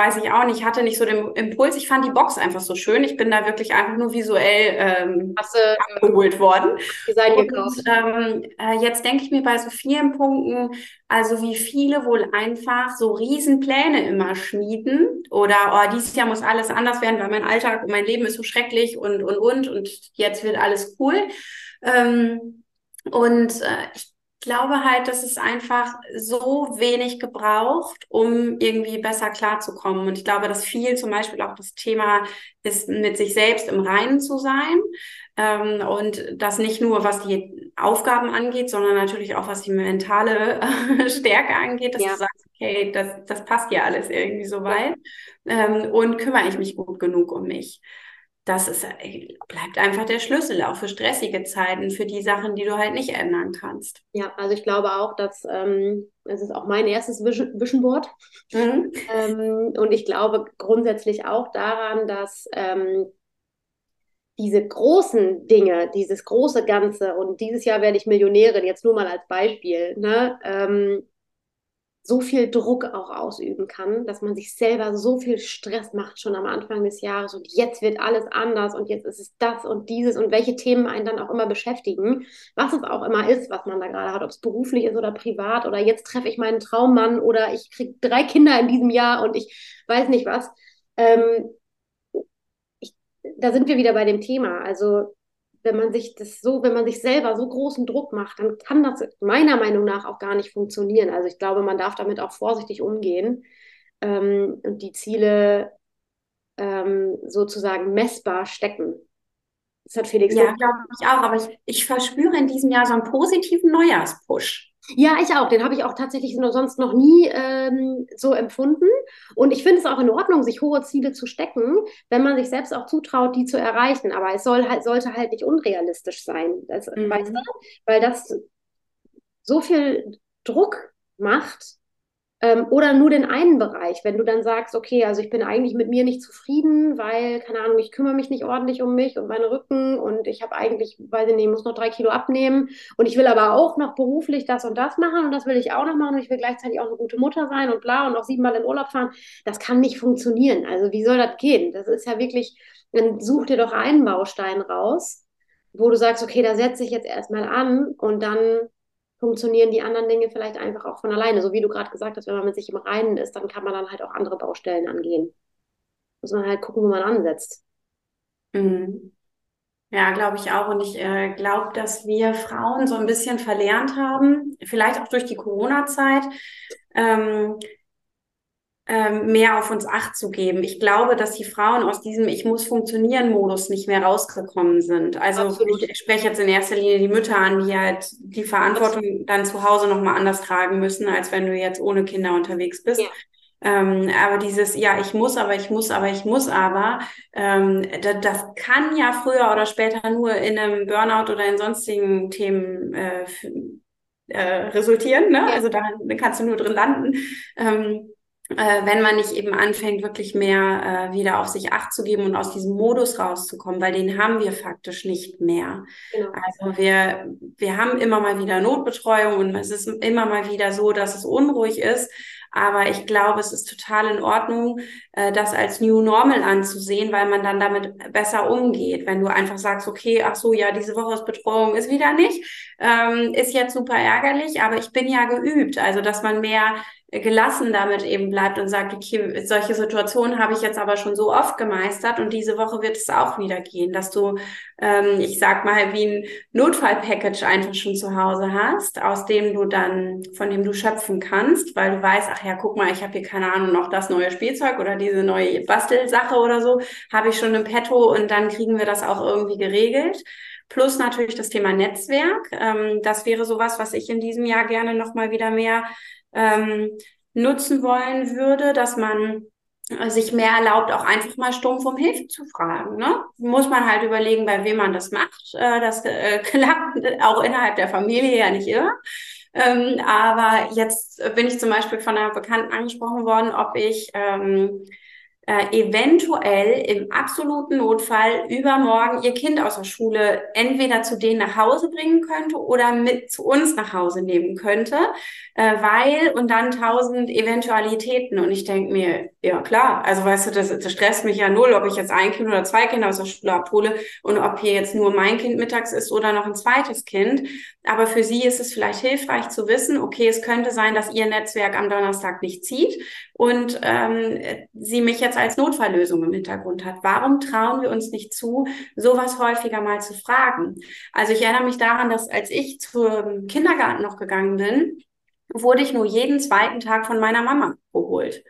weiß ich auch nicht, hatte nicht so den Impuls. Ich fand die Box einfach so schön. Ich bin da wirklich einfach nur visuell ähm, Hast du, abgeholt worden. Design. Und, ähm, äh, jetzt denke ich mir bei so vielen Punkten, also wie viele wohl einfach so Riesenpläne immer schmieden oder oh, dieses Jahr muss alles anders werden, weil mein Alltag und mein Leben ist so schrecklich und und und und jetzt wird alles cool. Ähm, und äh, ich glaube halt, dass es einfach so wenig gebraucht, um irgendwie besser klarzukommen. Und ich glaube, dass viel zum Beispiel auch das Thema ist, mit sich selbst im Reinen zu sein. Ähm, und das nicht nur, was die Aufgaben angeht, sondern natürlich auch, was die mentale Stärke angeht, dass ja. du sagst, okay, das, das passt ja alles irgendwie so weit. Ähm, und kümmere ich mich gut genug um mich das ist, äh, bleibt einfach der Schlüssel, auch für stressige Zeiten, für die Sachen, die du halt nicht ändern kannst. Ja, also ich glaube auch, dass ähm, es ist auch mein erstes Vision Board. Mhm. ähm, und ich glaube grundsätzlich auch daran, dass ähm, diese großen Dinge, dieses große Ganze und dieses Jahr werde ich Millionärin, jetzt nur mal als Beispiel, ne, ähm, so viel Druck auch ausüben kann, dass man sich selber so viel Stress macht schon am Anfang des Jahres und jetzt wird alles anders und jetzt ist es das und dieses und welche Themen einen dann auch immer beschäftigen, was es auch immer ist, was man da gerade hat, ob es beruflich ist oder privat oder jetzt treffe ich meinen Traummann oder ich kriege drei Kinder in diesem Jahr und ich weiß nicht was. Ähm, ich, da sind wir wieder bei dem Thema. Also wenn man sich das so, wenn man sich selber so großen Druck macht, dann kann das meiner Meinung nach auch gar nicht funktionieren. Also ich glaube, man darf damit auch vorsichtig umgehen ähm, und die Ziele ähm, sozusagen messbar stecken. Das hat Felix. Ja, glaube ich auch. Aber ich, ich verspüre in diesem Jahr so einen positiven Neujahrspush. Ja, ich auch. Den habe ich auch tatsächlich sonst noch nie ähm, so empfunden. Und ich finde es auch in Ordnung, sich hohe Ziele zu stecken, wenn man sich selbst auch zutraut, die zu erreichen. Aber es soll halt, sollte halt nicht unrealistisch sein. Das, mhm. Weißt du? Weil das so viel Druck macht, ähm, oder nur den einen Bereich, wenn du dann sagst, okay, also ich bin eigentlich mit mir nicht zufrieden, weil, keine Ahnung, ich kümmere mich nicht ordentlich um mich und meinen Rücken und ich habe eigentlich, weiß ich nicht, muss noch drei Kilo abnehmen und ich will aber auch noch beruflich das und das machen und das will ich auch noch machen und ich will gleichzeitig auch eine gute Mutter sein und bla und auch siebenmal in Urlaub fahren. Das kann nicht funktionieren. Also wie soll das gehen? Das ist ja wirklich, dann such dir doch einen Baustein raus, wo du sagst, okay, da setze ich jetzt erstmal an und dann funktionieren die anderen Dinge vielleicht einfach auch von alleine. So wie du gerade gesagt hast, wenn man mit sich im Reinen ist, dann kann man dann halt auch andere Baustellen angehen. Muss man halt gucken, wo man ansetzt. Mhm. Ja, glaube ich auch. Und ich äh, glaube, dass wir Frauen so ein bisschen verlernt haben, vielleicht auch durch die Corona-Zeit, ähm, mehr auf uns Acht zu geben. Ich glaube, dass die Frauen aus diesem Ich muss funktionieren Modus nicht mehr rausgekommen sind. Also Absolut. ich spreche jetzt in erster Linie die Mütter an, die halt die Verantwortung Absolut. dann zu Hause nochmal anders tragen müssen, als wenn du jetzt ohne Kinder unterwegs bist. Ja. Ähm, aber dieses, ja, ich muss, aber ich muss, aber ich muss, aber, ähm, das, das kann ja früher oder später nur in einem Burnout oder in sonstigen Themen äh, äh, resultieren. Ne? Ja. Also da kannst du nur drin landen. Ähm, äh, wenn man nicht eben anfängt, wirklich mehr äh, wieder auf sich Acht zu geben und aus diesem Modus rauszukommen, weil den haben wir faktisch nicht mehr. Genau. Also wir, wir haben immer mal wieder Notbetreuung und es ist immer mal wieder so, dass es unruhig ist. Aber ich glaube, es ist total in Ordnung, äh, das als New Normal anzusehen, weil man dann damit besser umgeht. Wenn du einfach sagst, okay, ach so, ja, diese Woche ist Betreuung ist wieder nicht, ähm, ist jetzt super ärgerlich, aber ich bin ja geübt. Also, dass man mehr gelassen damit eben bleibt und sagt, okay, solche Situationen habe ich jetzt aber schon so oft gemeistert und diese Woche wird es auch wieder gehen, dass du, ähm, ich sag mal, wie ein Notfallpackage einfach schon zu Hause hast, aus dem du dann, von dem du schöpfen kannst, weil du weißt, ach ja, guck mal, ich habe hier keine Ahnung, noch das neue Spielzeug oder diese neue Bastelsache oder so, habe ich schon im Petto und dann kriegen wir das auch irgendwie geregelt. Plus natürlich das Thema Netzwerk. Ähm, das wäre sowas, was ich in diesem Jahr gerne noch mal wieder mehr ähm, nutzen wollen würde, dass man äh, sich mehr erlaubt, auch einfach mal stumpf um Hilfe zu fragen. Ne? Muss man halt überlegen, bei wem man das macht. Äh, das äh, klappt auch innerhalb der Familie ja nicht immer. Ähm, aber jetzt bin ich zum Beispiel von einer Bekannten angesprochen worden, ob ich ähm, äh, eventuell im absoluten Notfall übermorgen ihr Kind aus der Schule entweder zu denen nach Hause bringen könnte oder mit zu uns nach Hause nehmen könnte, äh, weil und dann tausend Eventualitäten. Und ich denke mir, ja klar, also weißt du, das, das stresst mich ja null, ob ich jetzt ein Kind oder zwei Kinder aus der Schule abhole und ob hier jetzt nur mein Kind mittags ist oder noch ein zweites Kind. Aber für sie ist es vielleicht hilfreich zu wissen, okay, es könnte sein, dass ihr Netzwerk am Donnerstag nicht zieht und ähm, sie mich jetzt als Notfalllösung im Hintergrund hat. Warum trauen wir uns nicht zu, sowas häufiger mal zu fragen? Also ich erinnere mich daran, dass als ich zum Kindergarten noch gegangen bin, wurde ich nur jeden zweiten Tag von meiner Mama geholt.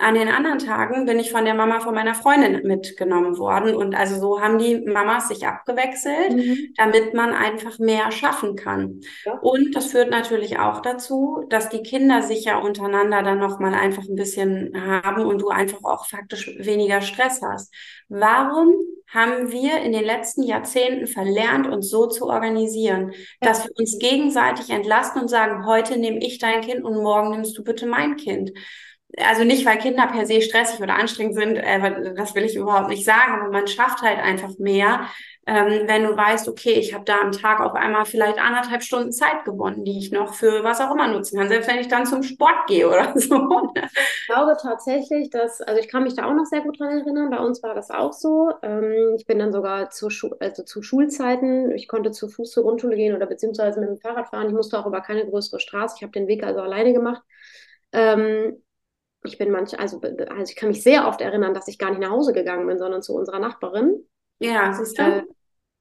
An den anderen Tagen bin ich von der Mama von meiner Freundin mitgenommen worden. Und also so haben die Mamas sich abgewechselt, mhm. damit man einfach mehr schaffen kann. Ja. Und das führt natürlich auch dazu, dass die Kinder sich ja untereinander dann nochmal einfach ein bisschen haben und du einfach auch faktisch weniger Stress hast. Warum haben wir in den letzten Jahrzehnten verlernt, uns so zu organisieren, ja. dass wir uns gegenseitig entlasten und sagen, heute nehme ich dein Kind und morgen nimmst du bitte mein Kind also nicht, weil Kinder per se stressig oder anstrengend sind, äh, das will ich überhaupt nicht sagen, aber man schafft halt einfach mehr, ähm, wenn du weißt, okay, ich habe da am Tag auf einmal vielleicht anderthalb Stunden Zeit gewonnen, die ich noch für was auch immer nutzen kann, selbst wenn ich dann zum Sport gehe oder so. Ich glaube tatsächlich, dass, also ich kann mich da auch noch sehr gut dran erinnern, bei uns war das auch so. Ähm, ich bin dann sogar zu, also zu Schulzeiten, ich konnte zu Fuß zur Grundschule gehen oder beziehungsweise mit dem Fahrrad fahren, ich musste auch über keine größere Straße, ich habe den Weg also alleine gemacht. Ähm, ich bin manch, also, also ich kann mich sehr oft erinnern, dass ich gar nicht nach Hause gegangen bin, sondern zu unserer Nachbarin. Ja, siehst du? Äh,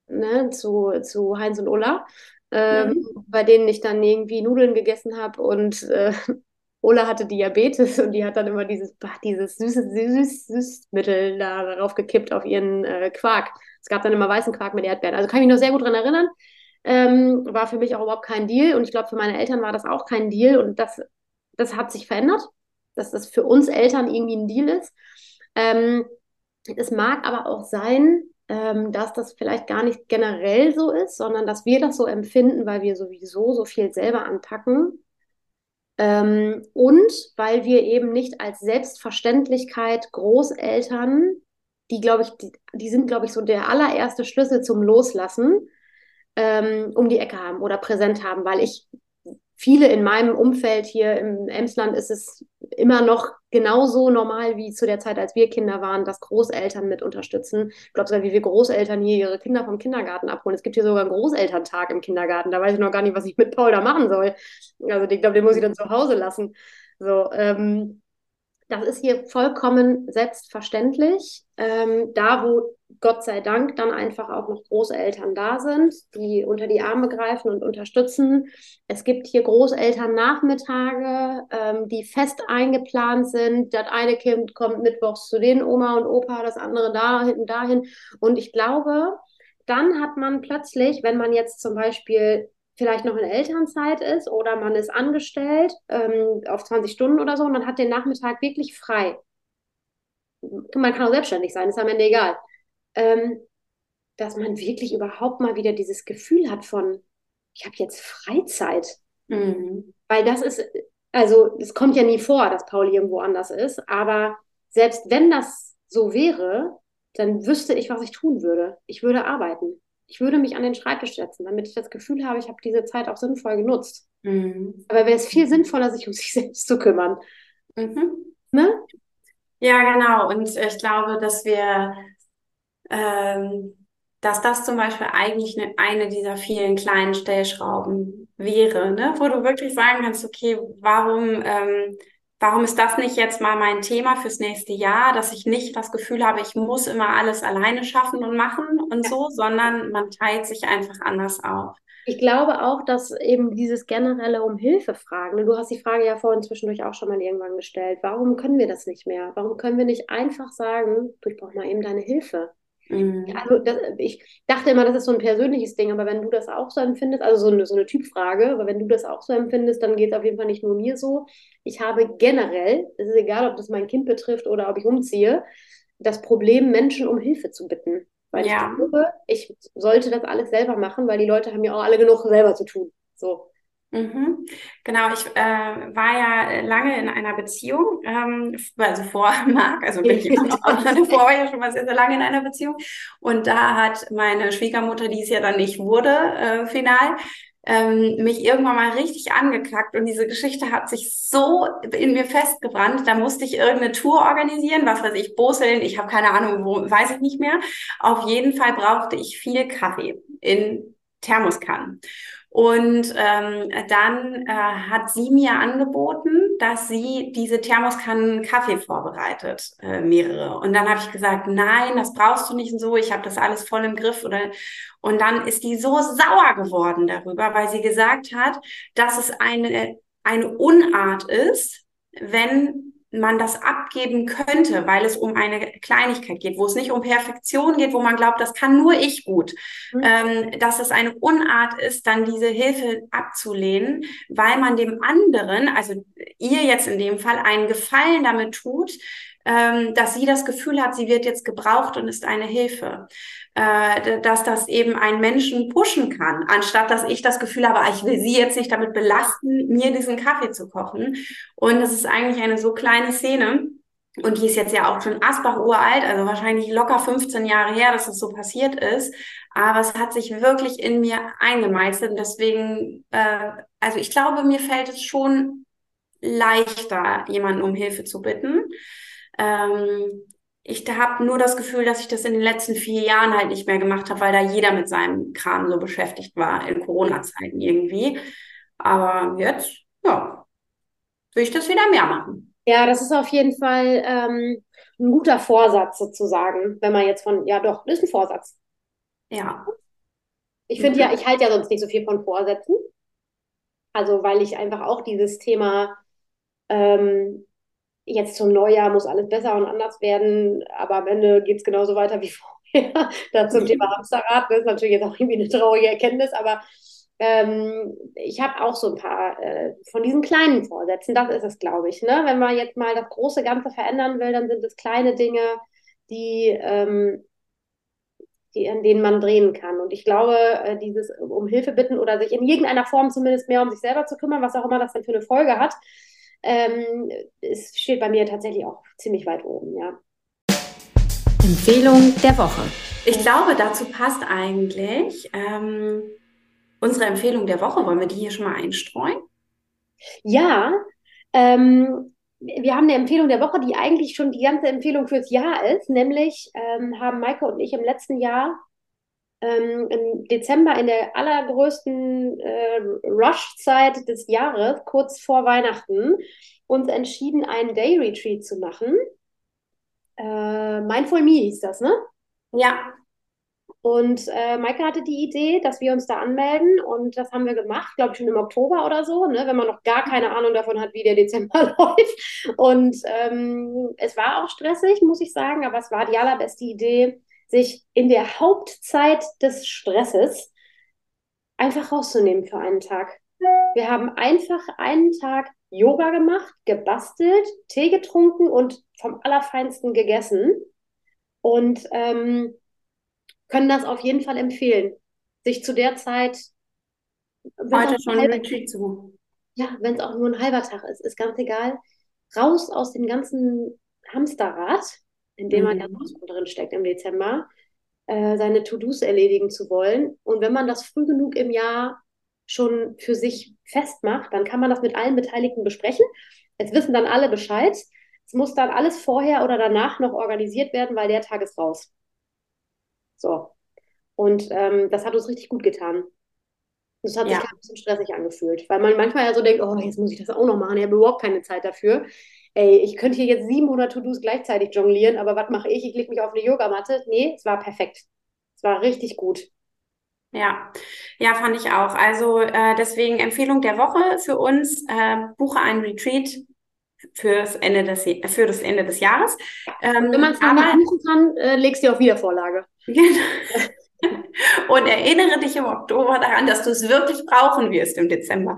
ne, zu, zu Heinz und Ulla, ähm, mhm. bei denen ich dann irgendwie Nudeln gegessen habe und äh, Ulla hatte Diabetes und die hat dann immer dieses, dieses süße süß, Süßmittel da drauf gekippt auf ihren äh, Quark. Es gab dann immer weißen Quark mit Erdbeeren. Also kann ich mich noch sehr gut daran erinnern. Ähm, war für mich auch überhaupt kein Deal und ich glaube, für meine Eltern war das auch kein Deal und das, das hat sich verändert dass das für uns Eltern irgendwie ein Deal ist. Ähm, es mag aber auch sein, ähm, dass das vielleicht gar nicht generell so ist, sondern dass wir das so empfinden, weil wir sowieso so viel selber anpacken. Ähm, und weil wir eben nicht als Selbstverständlichkeit Großeltern, die glaube ich, die, die, sind, glaube ich, so der allererste Schlüssel zum Loslassen, ähm, um die Ecke haben oder präsent haben, weil ich viele in meinem Umfeld hier im Emsland ist es immer noch genauso normal wie zu der Zeit, als wir Kinder waren, dass Großeltern mit unterstützen. Ich glaube sogar, wie wir Großeltern hier ihre Kinder vom Kindergarten abholen. Es gibt hier sogar einen Großelterntag im Kindergarten. Da weiß ich noch gar nicht, was ich mit Paul da machen soll. Also ich glaube, den muss ich dann zu Hause lassen. So, ähm, das ist hier vollkommen selbstverständlich. Ähm, da, wo Gott sei Dank dann einfach auch noch Großeltern da sind, die unter die Arme greifen und unterstützen. Es gibt hier Großelternnachmittage, ähm, die fest eingeplant sind. Das eine Kind kommt mittwochs zu den Oma und Opa, das andere da hinten dahin. Und ich glaube, dann hat man plötzlich, wenn man jetzt zum Beispiel vielleicht noch in Elternzeit ist oder man ist angestellt ähm, auf 20 Stunden oder so man hat den Nachmittag wirklich frei. Man kann auch selbstständig sein, ist am Ende egal ähm, dass man wirklich überhaupt mal wieder dieses Gefühl hat von, ich habe jetzt Freizeit. Mhm. Weil das ist, also es kommt ja nie vor, dass Paul irgendwo anders ist, aber selbst wenn das so wäre, dann wüsste ich, was ich tun würde. Ich würde arbeiten. Ich würde mich an den Schreibtisch setzen, damit ich das Gefühl habe, ich habe diese Zeit auch sinnvoll genutzt. Mhm. Aber wäre es viel sinnvoller, sich um sich selbst zu kümmern. Mhm. Ne? Ja, genau. Und ich glaube, dass wir ähm, dass das zum Beispiel eigentlich eine, eine dieser vielen kleinen Stellschrauben wäre, ne? wo du wirklich sagen kannst, okay, warum, ähm, warum ist das nicht jetzt mal mein Thema fürs nächste Jahr, dass ich nicht das Gefühl habe, ich muss immer alles alleine schaffen und machen und ja. so, sondern man teilt sich einfach anders auf. Ich glaube auch, dass eben dieses generelle um Hilfe fragen, ne, du hast die Frage ja vorhin zwischendurch auch schon mal irgendwann gestellt, warum können wir das nicht mehr? Warum können wir nicht einfach sagen, du, ich brauche mal eben deine Hilfe? Mhm. Also das, ich dachte immer, das ist so ein persönliches Ding, aber wenn du das auch so empfindest, also so eine, so eine Typfrage, aber wenn du das auch so empfindest, dann geht es auf jeden Fall nicht nur mir so. Ich habe generell, es ist egal, ob das mein Kind betrifft oder ob ich umziehe, das Problem, Menschen um Hilfe zu bitten. Weil ja. ich glaube, ich sollte das alles selber machen, weil die Leute haben ja auch alle genug selber zu tun. So. Mhm. Genau, ich äh, war ja lange in einer Beziehung, ähm, also vor Marc, also bin ich auch davor war ja schon mal sehr, sehr lange in einer Beziehung. Und da hat meine Schwiegermutter, die es ja dann nicht wurde, äh, final, ähm, mich irgendwann mal richtig angekackt. Und diese Geschichte hat sich so in mir festgebrannt. Da musste ich irgendeine Tour organisieren, was weiß ich, Boseln, ich habe keine Ahnung, wo, weiß ich nicht mehr. Auf jeden Fall brauchte ich viel Kaffee in Thermoskannen. Und ähm, dann äh, hat sie mir angeboten, dass sie diese Thermoskannen Kaffee vorbereitet, äh, mehrere. Und dann habe ich gesagt, nein, das brauchst du nicht so, ich habe das alles voll im Griff. Oder und dann ist die so sauer geworden darüber, weil sie gesagt hat, dass es eine eine Unart ist, wenn man das abgeben könnte, weil es um eine Kleinigkeit geht, wo es nicht um Perfektion geht, wo man glaubt, das kann nur ich gut, mhm. ähm, dass es eine Unart ist, dann diese Hilfe abzulehnen, weil man dem anderen, also ihr jetzt in dem Fall, einen Gefallen damit tut, ähm, dass sie das Gefühl hat, sie wird jetzt gebraucht und ist eine Hilfe. Äh, dass das eben einen Menschen pushen kann, anstatt dass ich das Gefühl habe, ah, ich will sie jetzt nicht damit belasten, mir diesen Kaffee zu kochen. Und es ist eigentlich eine so kleine Szene. Und die ist jetzt ja auch schon Asbach uralt, also wahrscheinlich locker 15 Jahre her, dass das so passiert ist. Aber es hat sich wirklich in mir eingemeißelt. Und deswegen, äh, also ich glaube, mir fällt es schon leichter, jemanden um Hilfe zu bitten. Ähm, ich habe nur das Gefühl, dass ich das in den letzten vier Jahren halt nicht mehr gemacht habe, weil da jeder mit seinem Kram so beschäftigt war in Corona-Zeiten irgendwie. Aber jetzt, ja, will ich das wieder mehr machen. Ja, das ist auf jeden Fall ähm, ein guter Vorsatz sozusagen, wenn man jetzt von, ja doch, das ist ein Vorsatz. Ja. Ich finde mhm. ja, ich halte ja sonst nicht so viel von Vorsätzen. Also, weil ich einfach auch dieses Thema ähm, jetzt zum Neujahr muss alles besser und anders werden, aber am Ende geht es genauso weiter wie vorher. da zum Thema Hamsterrad, das ist natürlich jetzt auch irgendwie eine traurige Erkenntnis, aber ähm, ich habe auch so ein paar äh, von diesen kleinen Vorsätzen, das ist es, glaube ich. Ne? Wenn man jetzt mal das große Ganze verändern will, dann sind es kleine Dinge, die, ähm, die, an denen man drehen kann. Und ich glaube, äh, dieses um Hilfe bitten oder sich in irgendeiner Form zumindest mehr um sich selber zu kümmern, was auch immer das dann für eine Folge hat, ähm, es steht bei mir tatsächlich auch ziemlich weit oben, ja. Empfehlung der Woche. Ich glaube, dazu passt eigentlich ähm, unsere Empfehlung der Woche. Wollen wir die hier schon mal einstreuen? Ja, ähm, wir haben eine Empfehlung der Woche, die eigentlich schon die ganze Empfehlung fürs Jahr ist. Nämlich ähm, haben Maike und ich im letzten Jahr ähm, im Dezember in der allergrößten äh, Rush-Zeit des Jahres, kurz vor Weihnachten, uns entschieden, einen Day Retreat zu machen. Äh, Mindful Me hieß das, ne? Ja. Und äh, Maike hatte die Idee, dass wir uns da anmelden und das haben wir gemacht, glaube ich schon im Oktober oder so, ne, wenn man noch gar keine Ahnung davon hat, wie der Dezember läuft. Und ähm, es war auch stressig, muss ich sagen, aber es war die allerbeste Idee, sich in der Hauptzeit des Stresses einfach rauszunehmen für einen Tag. Wir haben einfach einen Tag Yoga gemacht, gebastelt, Tee getrunken und vom Allerfeinsten gegessen. Und ähm, können das auf jeden Fall empfehlen, sich zu der Zeit heute schon Retreat zu. Ja, wenn es auch nur ein halber Tag ist, ist ganz egal. Raus aus dem ganzen Hamsterrad, in dem mhm. man ja so drin steckt im Dezember, äh, seine To-Dos erledigen zu wollen. Und wenn man das früh genug im Jahr schon für sich festmacht, dann kann man das mit allen Beteiligten besprechen. Es wissen dann alle Bescheid. Es muss dann alles vorher oder danach noch organisiert werden, weil der Tag ist raus. So. Und ähm, das hat uns richtig gut getan. Das hat ja. sich ein bisschen stressig angefühlt, weil man manchmal ja so denkt, oh, jetzt muss ich das auch noch machen, ich habe überhaupt keine Zeit dafür. Ey, ich könnte hier jetzt 700 To-Dos gleichzeitig jonglieren, aber was mache ich? Ich lege mich auf eine Yogamatte. Nee, es war perfekt. Es war richtig gut. Ja, ja, fand ich auch. Also äh, deswegen Empfehlung der Woche für uns, äh, buche einen Retreat fürs Ende des, für das Ende des Jahres. Ähm, wenn man es aber buchen kann, äh, legst du auf Wiedervorlage. Genau. Und erinnere dich im Oktober daran, dass du es wirklich brauchen wirst im Dezember.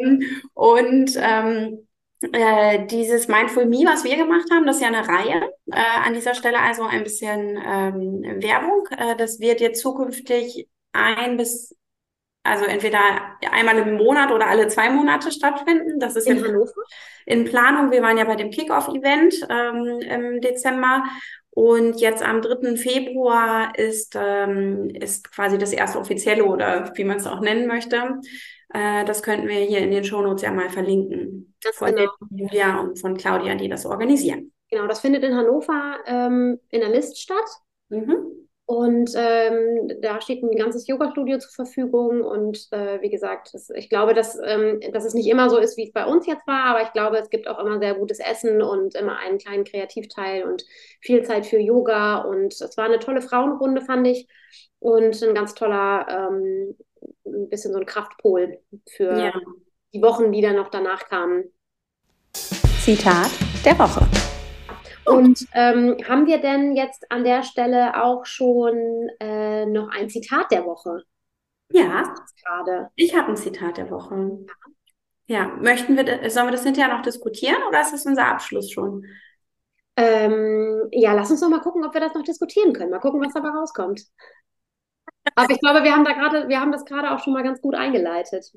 Ähm, und ähm, äh, dieses Mindful Me, was wir gemacht haben, das ist ja eine Reihe. Äh, an dieser Stelle also ein bisschen ähm, Werbung. Äh, das wird jetzt zukünftig ein bis, also entweder einmal im Monat oder alle zwei Monate stattfinden. Das ist in, in Hannover. In Planung. Wir waren ja bei dem Kickoff-Event ähm, im Dezember. Und jetzt am 3. Februar ist, ähm, ist quasi das erste offizielle oder wie man es auch nennen möchte. Äh, das könnten wir hier in den Shownotes ja mal verlinken. Das von genau. Julia und von Claudia, die das organisieren. Genau, das findet in Hannover ähm, in der List statt. Mhm. Und ähm, da steht ein ganzes Yoga-Studio zur Verfügung. Und äh, wie gesagt, das, ich glaube, dass, ähm, dass es nicht immer so ist, wie es bei uns jetzt war, aber ich glaube, es gibt auch immer sehr gutes Essen und immer einen kleinen Kreativteil und viel Zeit für Yoga. Und es war eine tolle Frauenrunde, fand ich. Und ein ganz toller, ähm, ein bisschen so ein Kraftpol für ja. die Wochen, die dann noch danach kamen. Zitat der Woche. Und ähm, haben wir denn jetzt an der Stelle auch schon äh, noch ein Zitat der Woche? Ja. Gerade. Ich habe ein Zitat der Woche. Ja. ja. möchten wir, sollen wir das hinterher noch diskutieren oder ist das unser Abschluss schon? Ähm, ja, lass uns noch mal gucken, ob wir das noch diskutieren können. Mal gucken, was dabei rauskommt. Aber ich glaube, wir haben da gerade, wir haben das gerade auch schon mal ganz gut eingeleitet.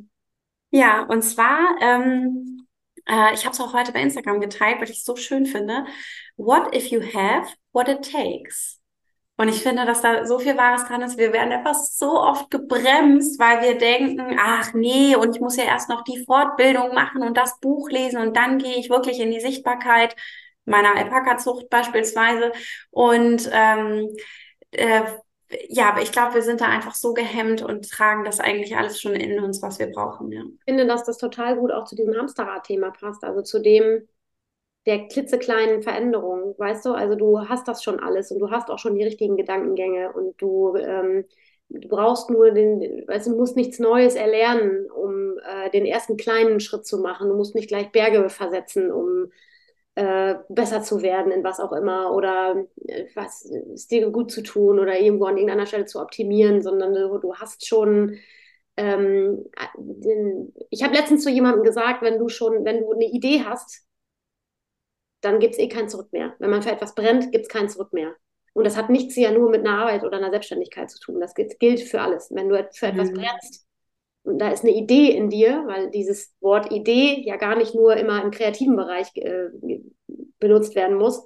Ja, und zwar, ähm, äh, ich habe es auch heute bei Instagram geteilt, weil ich es so schön finde. What if you have what it takes? Und ich finde, dass da so viel Wahres dran ist. Wir werden einfach so oft gebremst, weil wir denken, ach nee, und ich muss ja erst noch die Fortbildung machen und das Buch lesen und dann gehe ich wirklich in die Sichtbarkeit meiner Alpaka-Zucht beispielsweise. Und ähm, äh, ja, aber ich glaube, wir sind da einfach so gehemmt und tragen das eigentlich alles schon in uns, was wir brauchen. Ja. Ich finde, dass das total gut auch zu diesem Hamsterrad-Thema passt, also zu dem der klitzekleinen Veränderungen, weißt du? Also du hast das schon alles und du hast auch schon die richtigen Gedankengänge und du, ähm, du brauchst nur den, weißt du, musst nichts Neues erlernen, um äh, den ersten kleinen Schritt zu machen. Du musst nicht gleich Berge versetzen, um äh, besser zu werden in was auch immer oder äh, was ist dir gut zu tun oder irgendwo an irgendeiner Stelle zu optimieren, sondern du, du hast schon ähm, den, ich habe letztens zu jemandem gesagt, wenn du schon, wenn du eine Idee hast, dann gibt es eh kein Zurück mehr. Wenn man für etwas brennt, gibt es kein Zurück mehr. Und das hat nichts ja nur mit einer Arbeit oder einer Selbstständigkeit zu tun. Das gilt für alles. Wenn du für etwas mhm. brennst, und da ist eine Idee in dir, weil dieses Wort Idee ja gar nicht nur immer im kreativen Bereich äh, benutzt werden muss.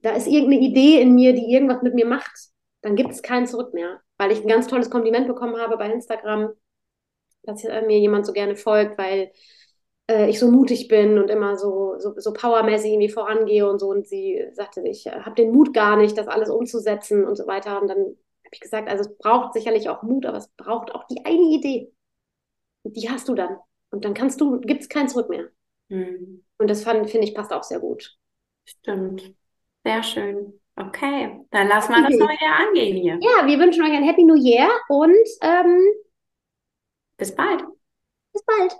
Da ist irgendeine Idee in mir, die irgendwas mit mir macht. Dann gibt es kein Zurück mehr. Weil ich ein ganz tolles Kompliment bekommen habe bei Instagram, dass äh, mir jemand so gerne folgt, weil äh, ich so mutig bin und immer so, so, so powermäßig irgendwie vorangehe und so. Und sie sagte, ich habe den Mut gar nicht, das alles umzusetzen und so weiter. Und dann habe ich gesagt, also es braucht sicherlich auch Mut, aber es braucht auch die eine Idee die hast du dann. Und dann kannst du, gibt es kein Zurück mehr. Mhm. Und das finde ich passt auch sehr gut. Stimmt. Sehr schön. Okay, dann lass mal das neue Jahr angehen hier. Ja, wir wünschen euch ein Happy New Year und ähm, bis bald. Bis bald.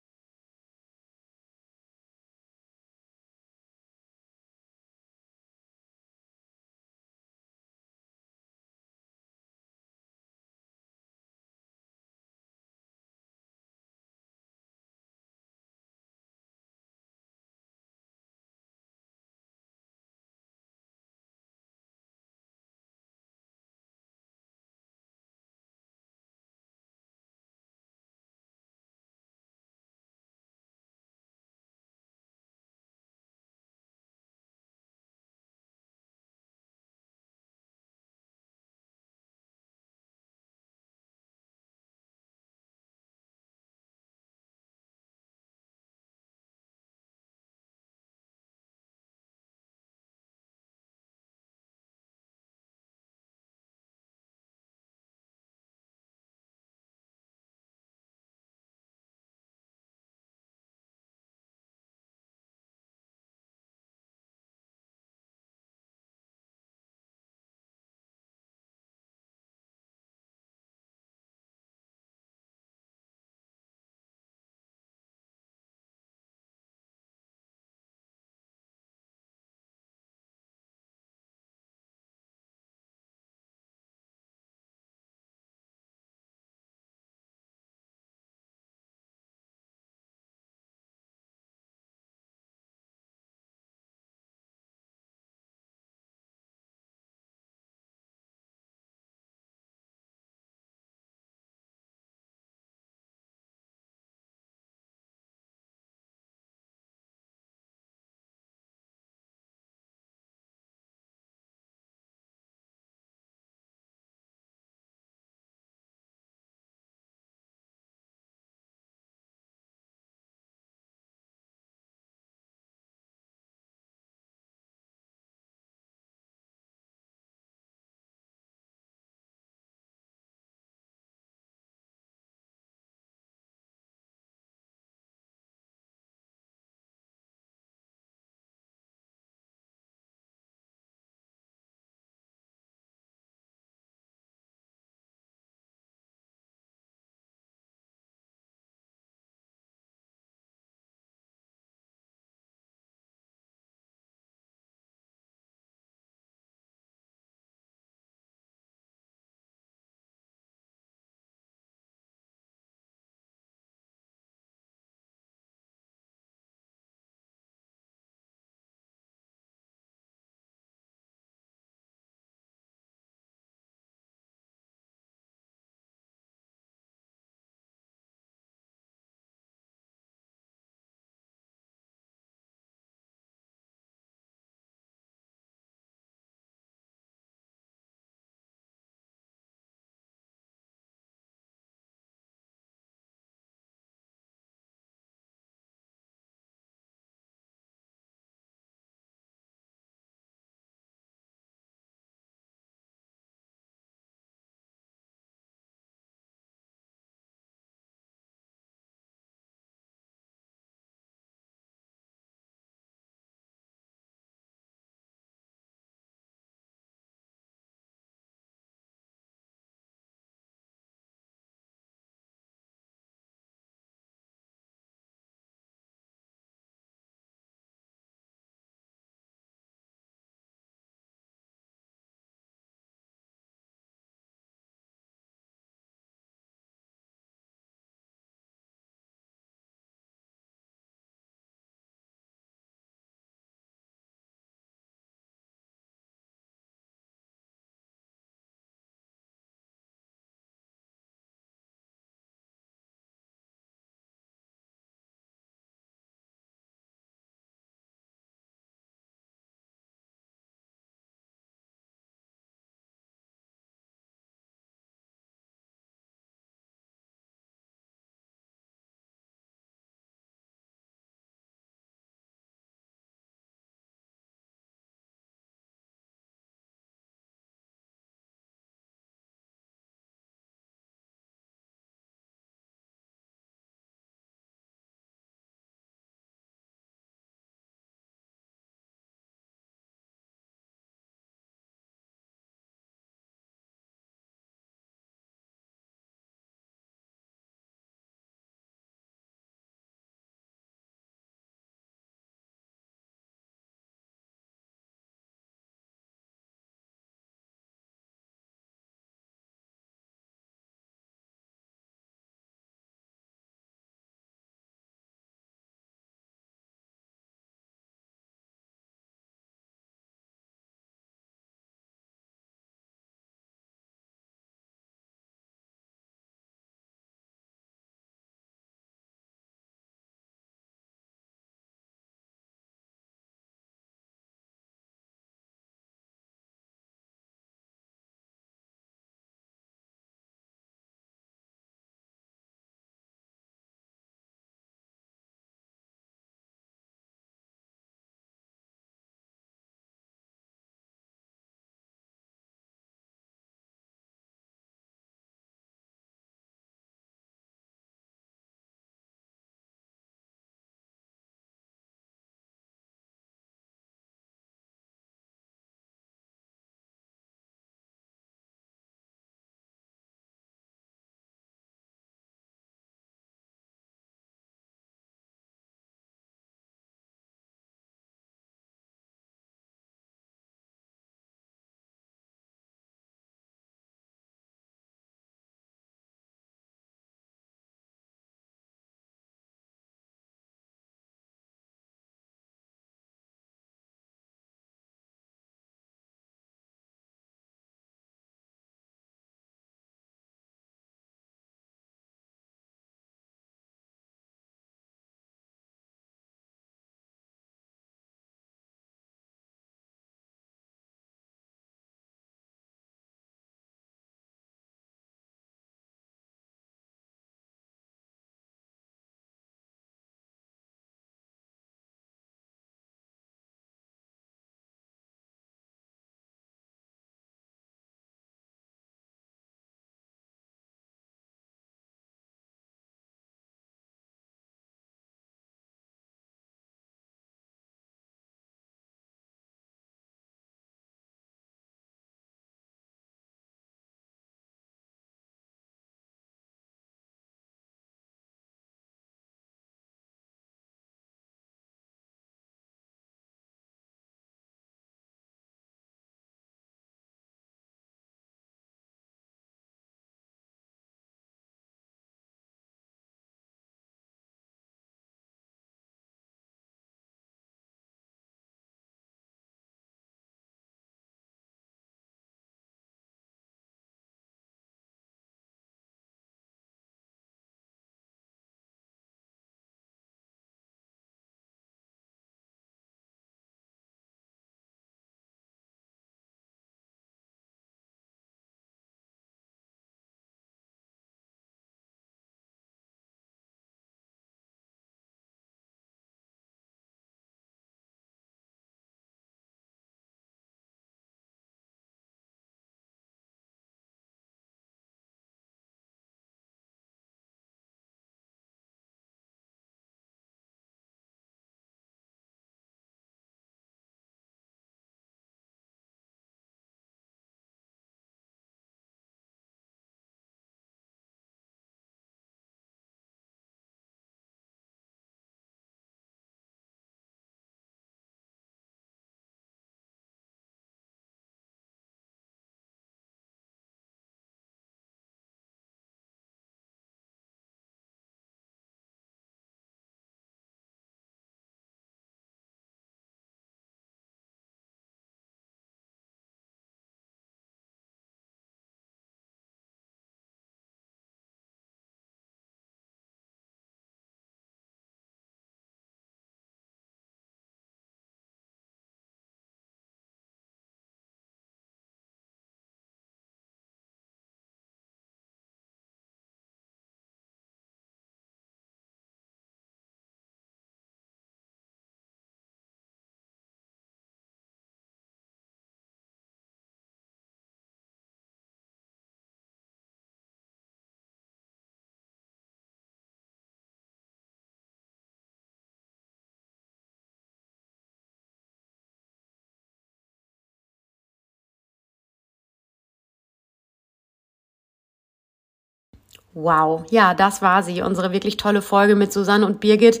Wow, ja, das war sie, unsere wirklich tolle Folge mit Susanne und Birgit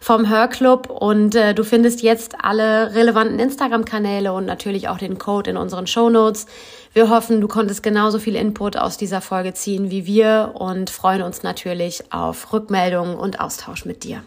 vom Hörclub. Und äh, du findest jetzt alle relevanten Instagram-Kanäle und natürlich auch den Code in unseren Show Notes. Wir hoffen, du konntest genauso viel Input aus dieser Folge ziehen wie wir und freuen uns natürlich auf Rückmeldungen und Austausch mit dir.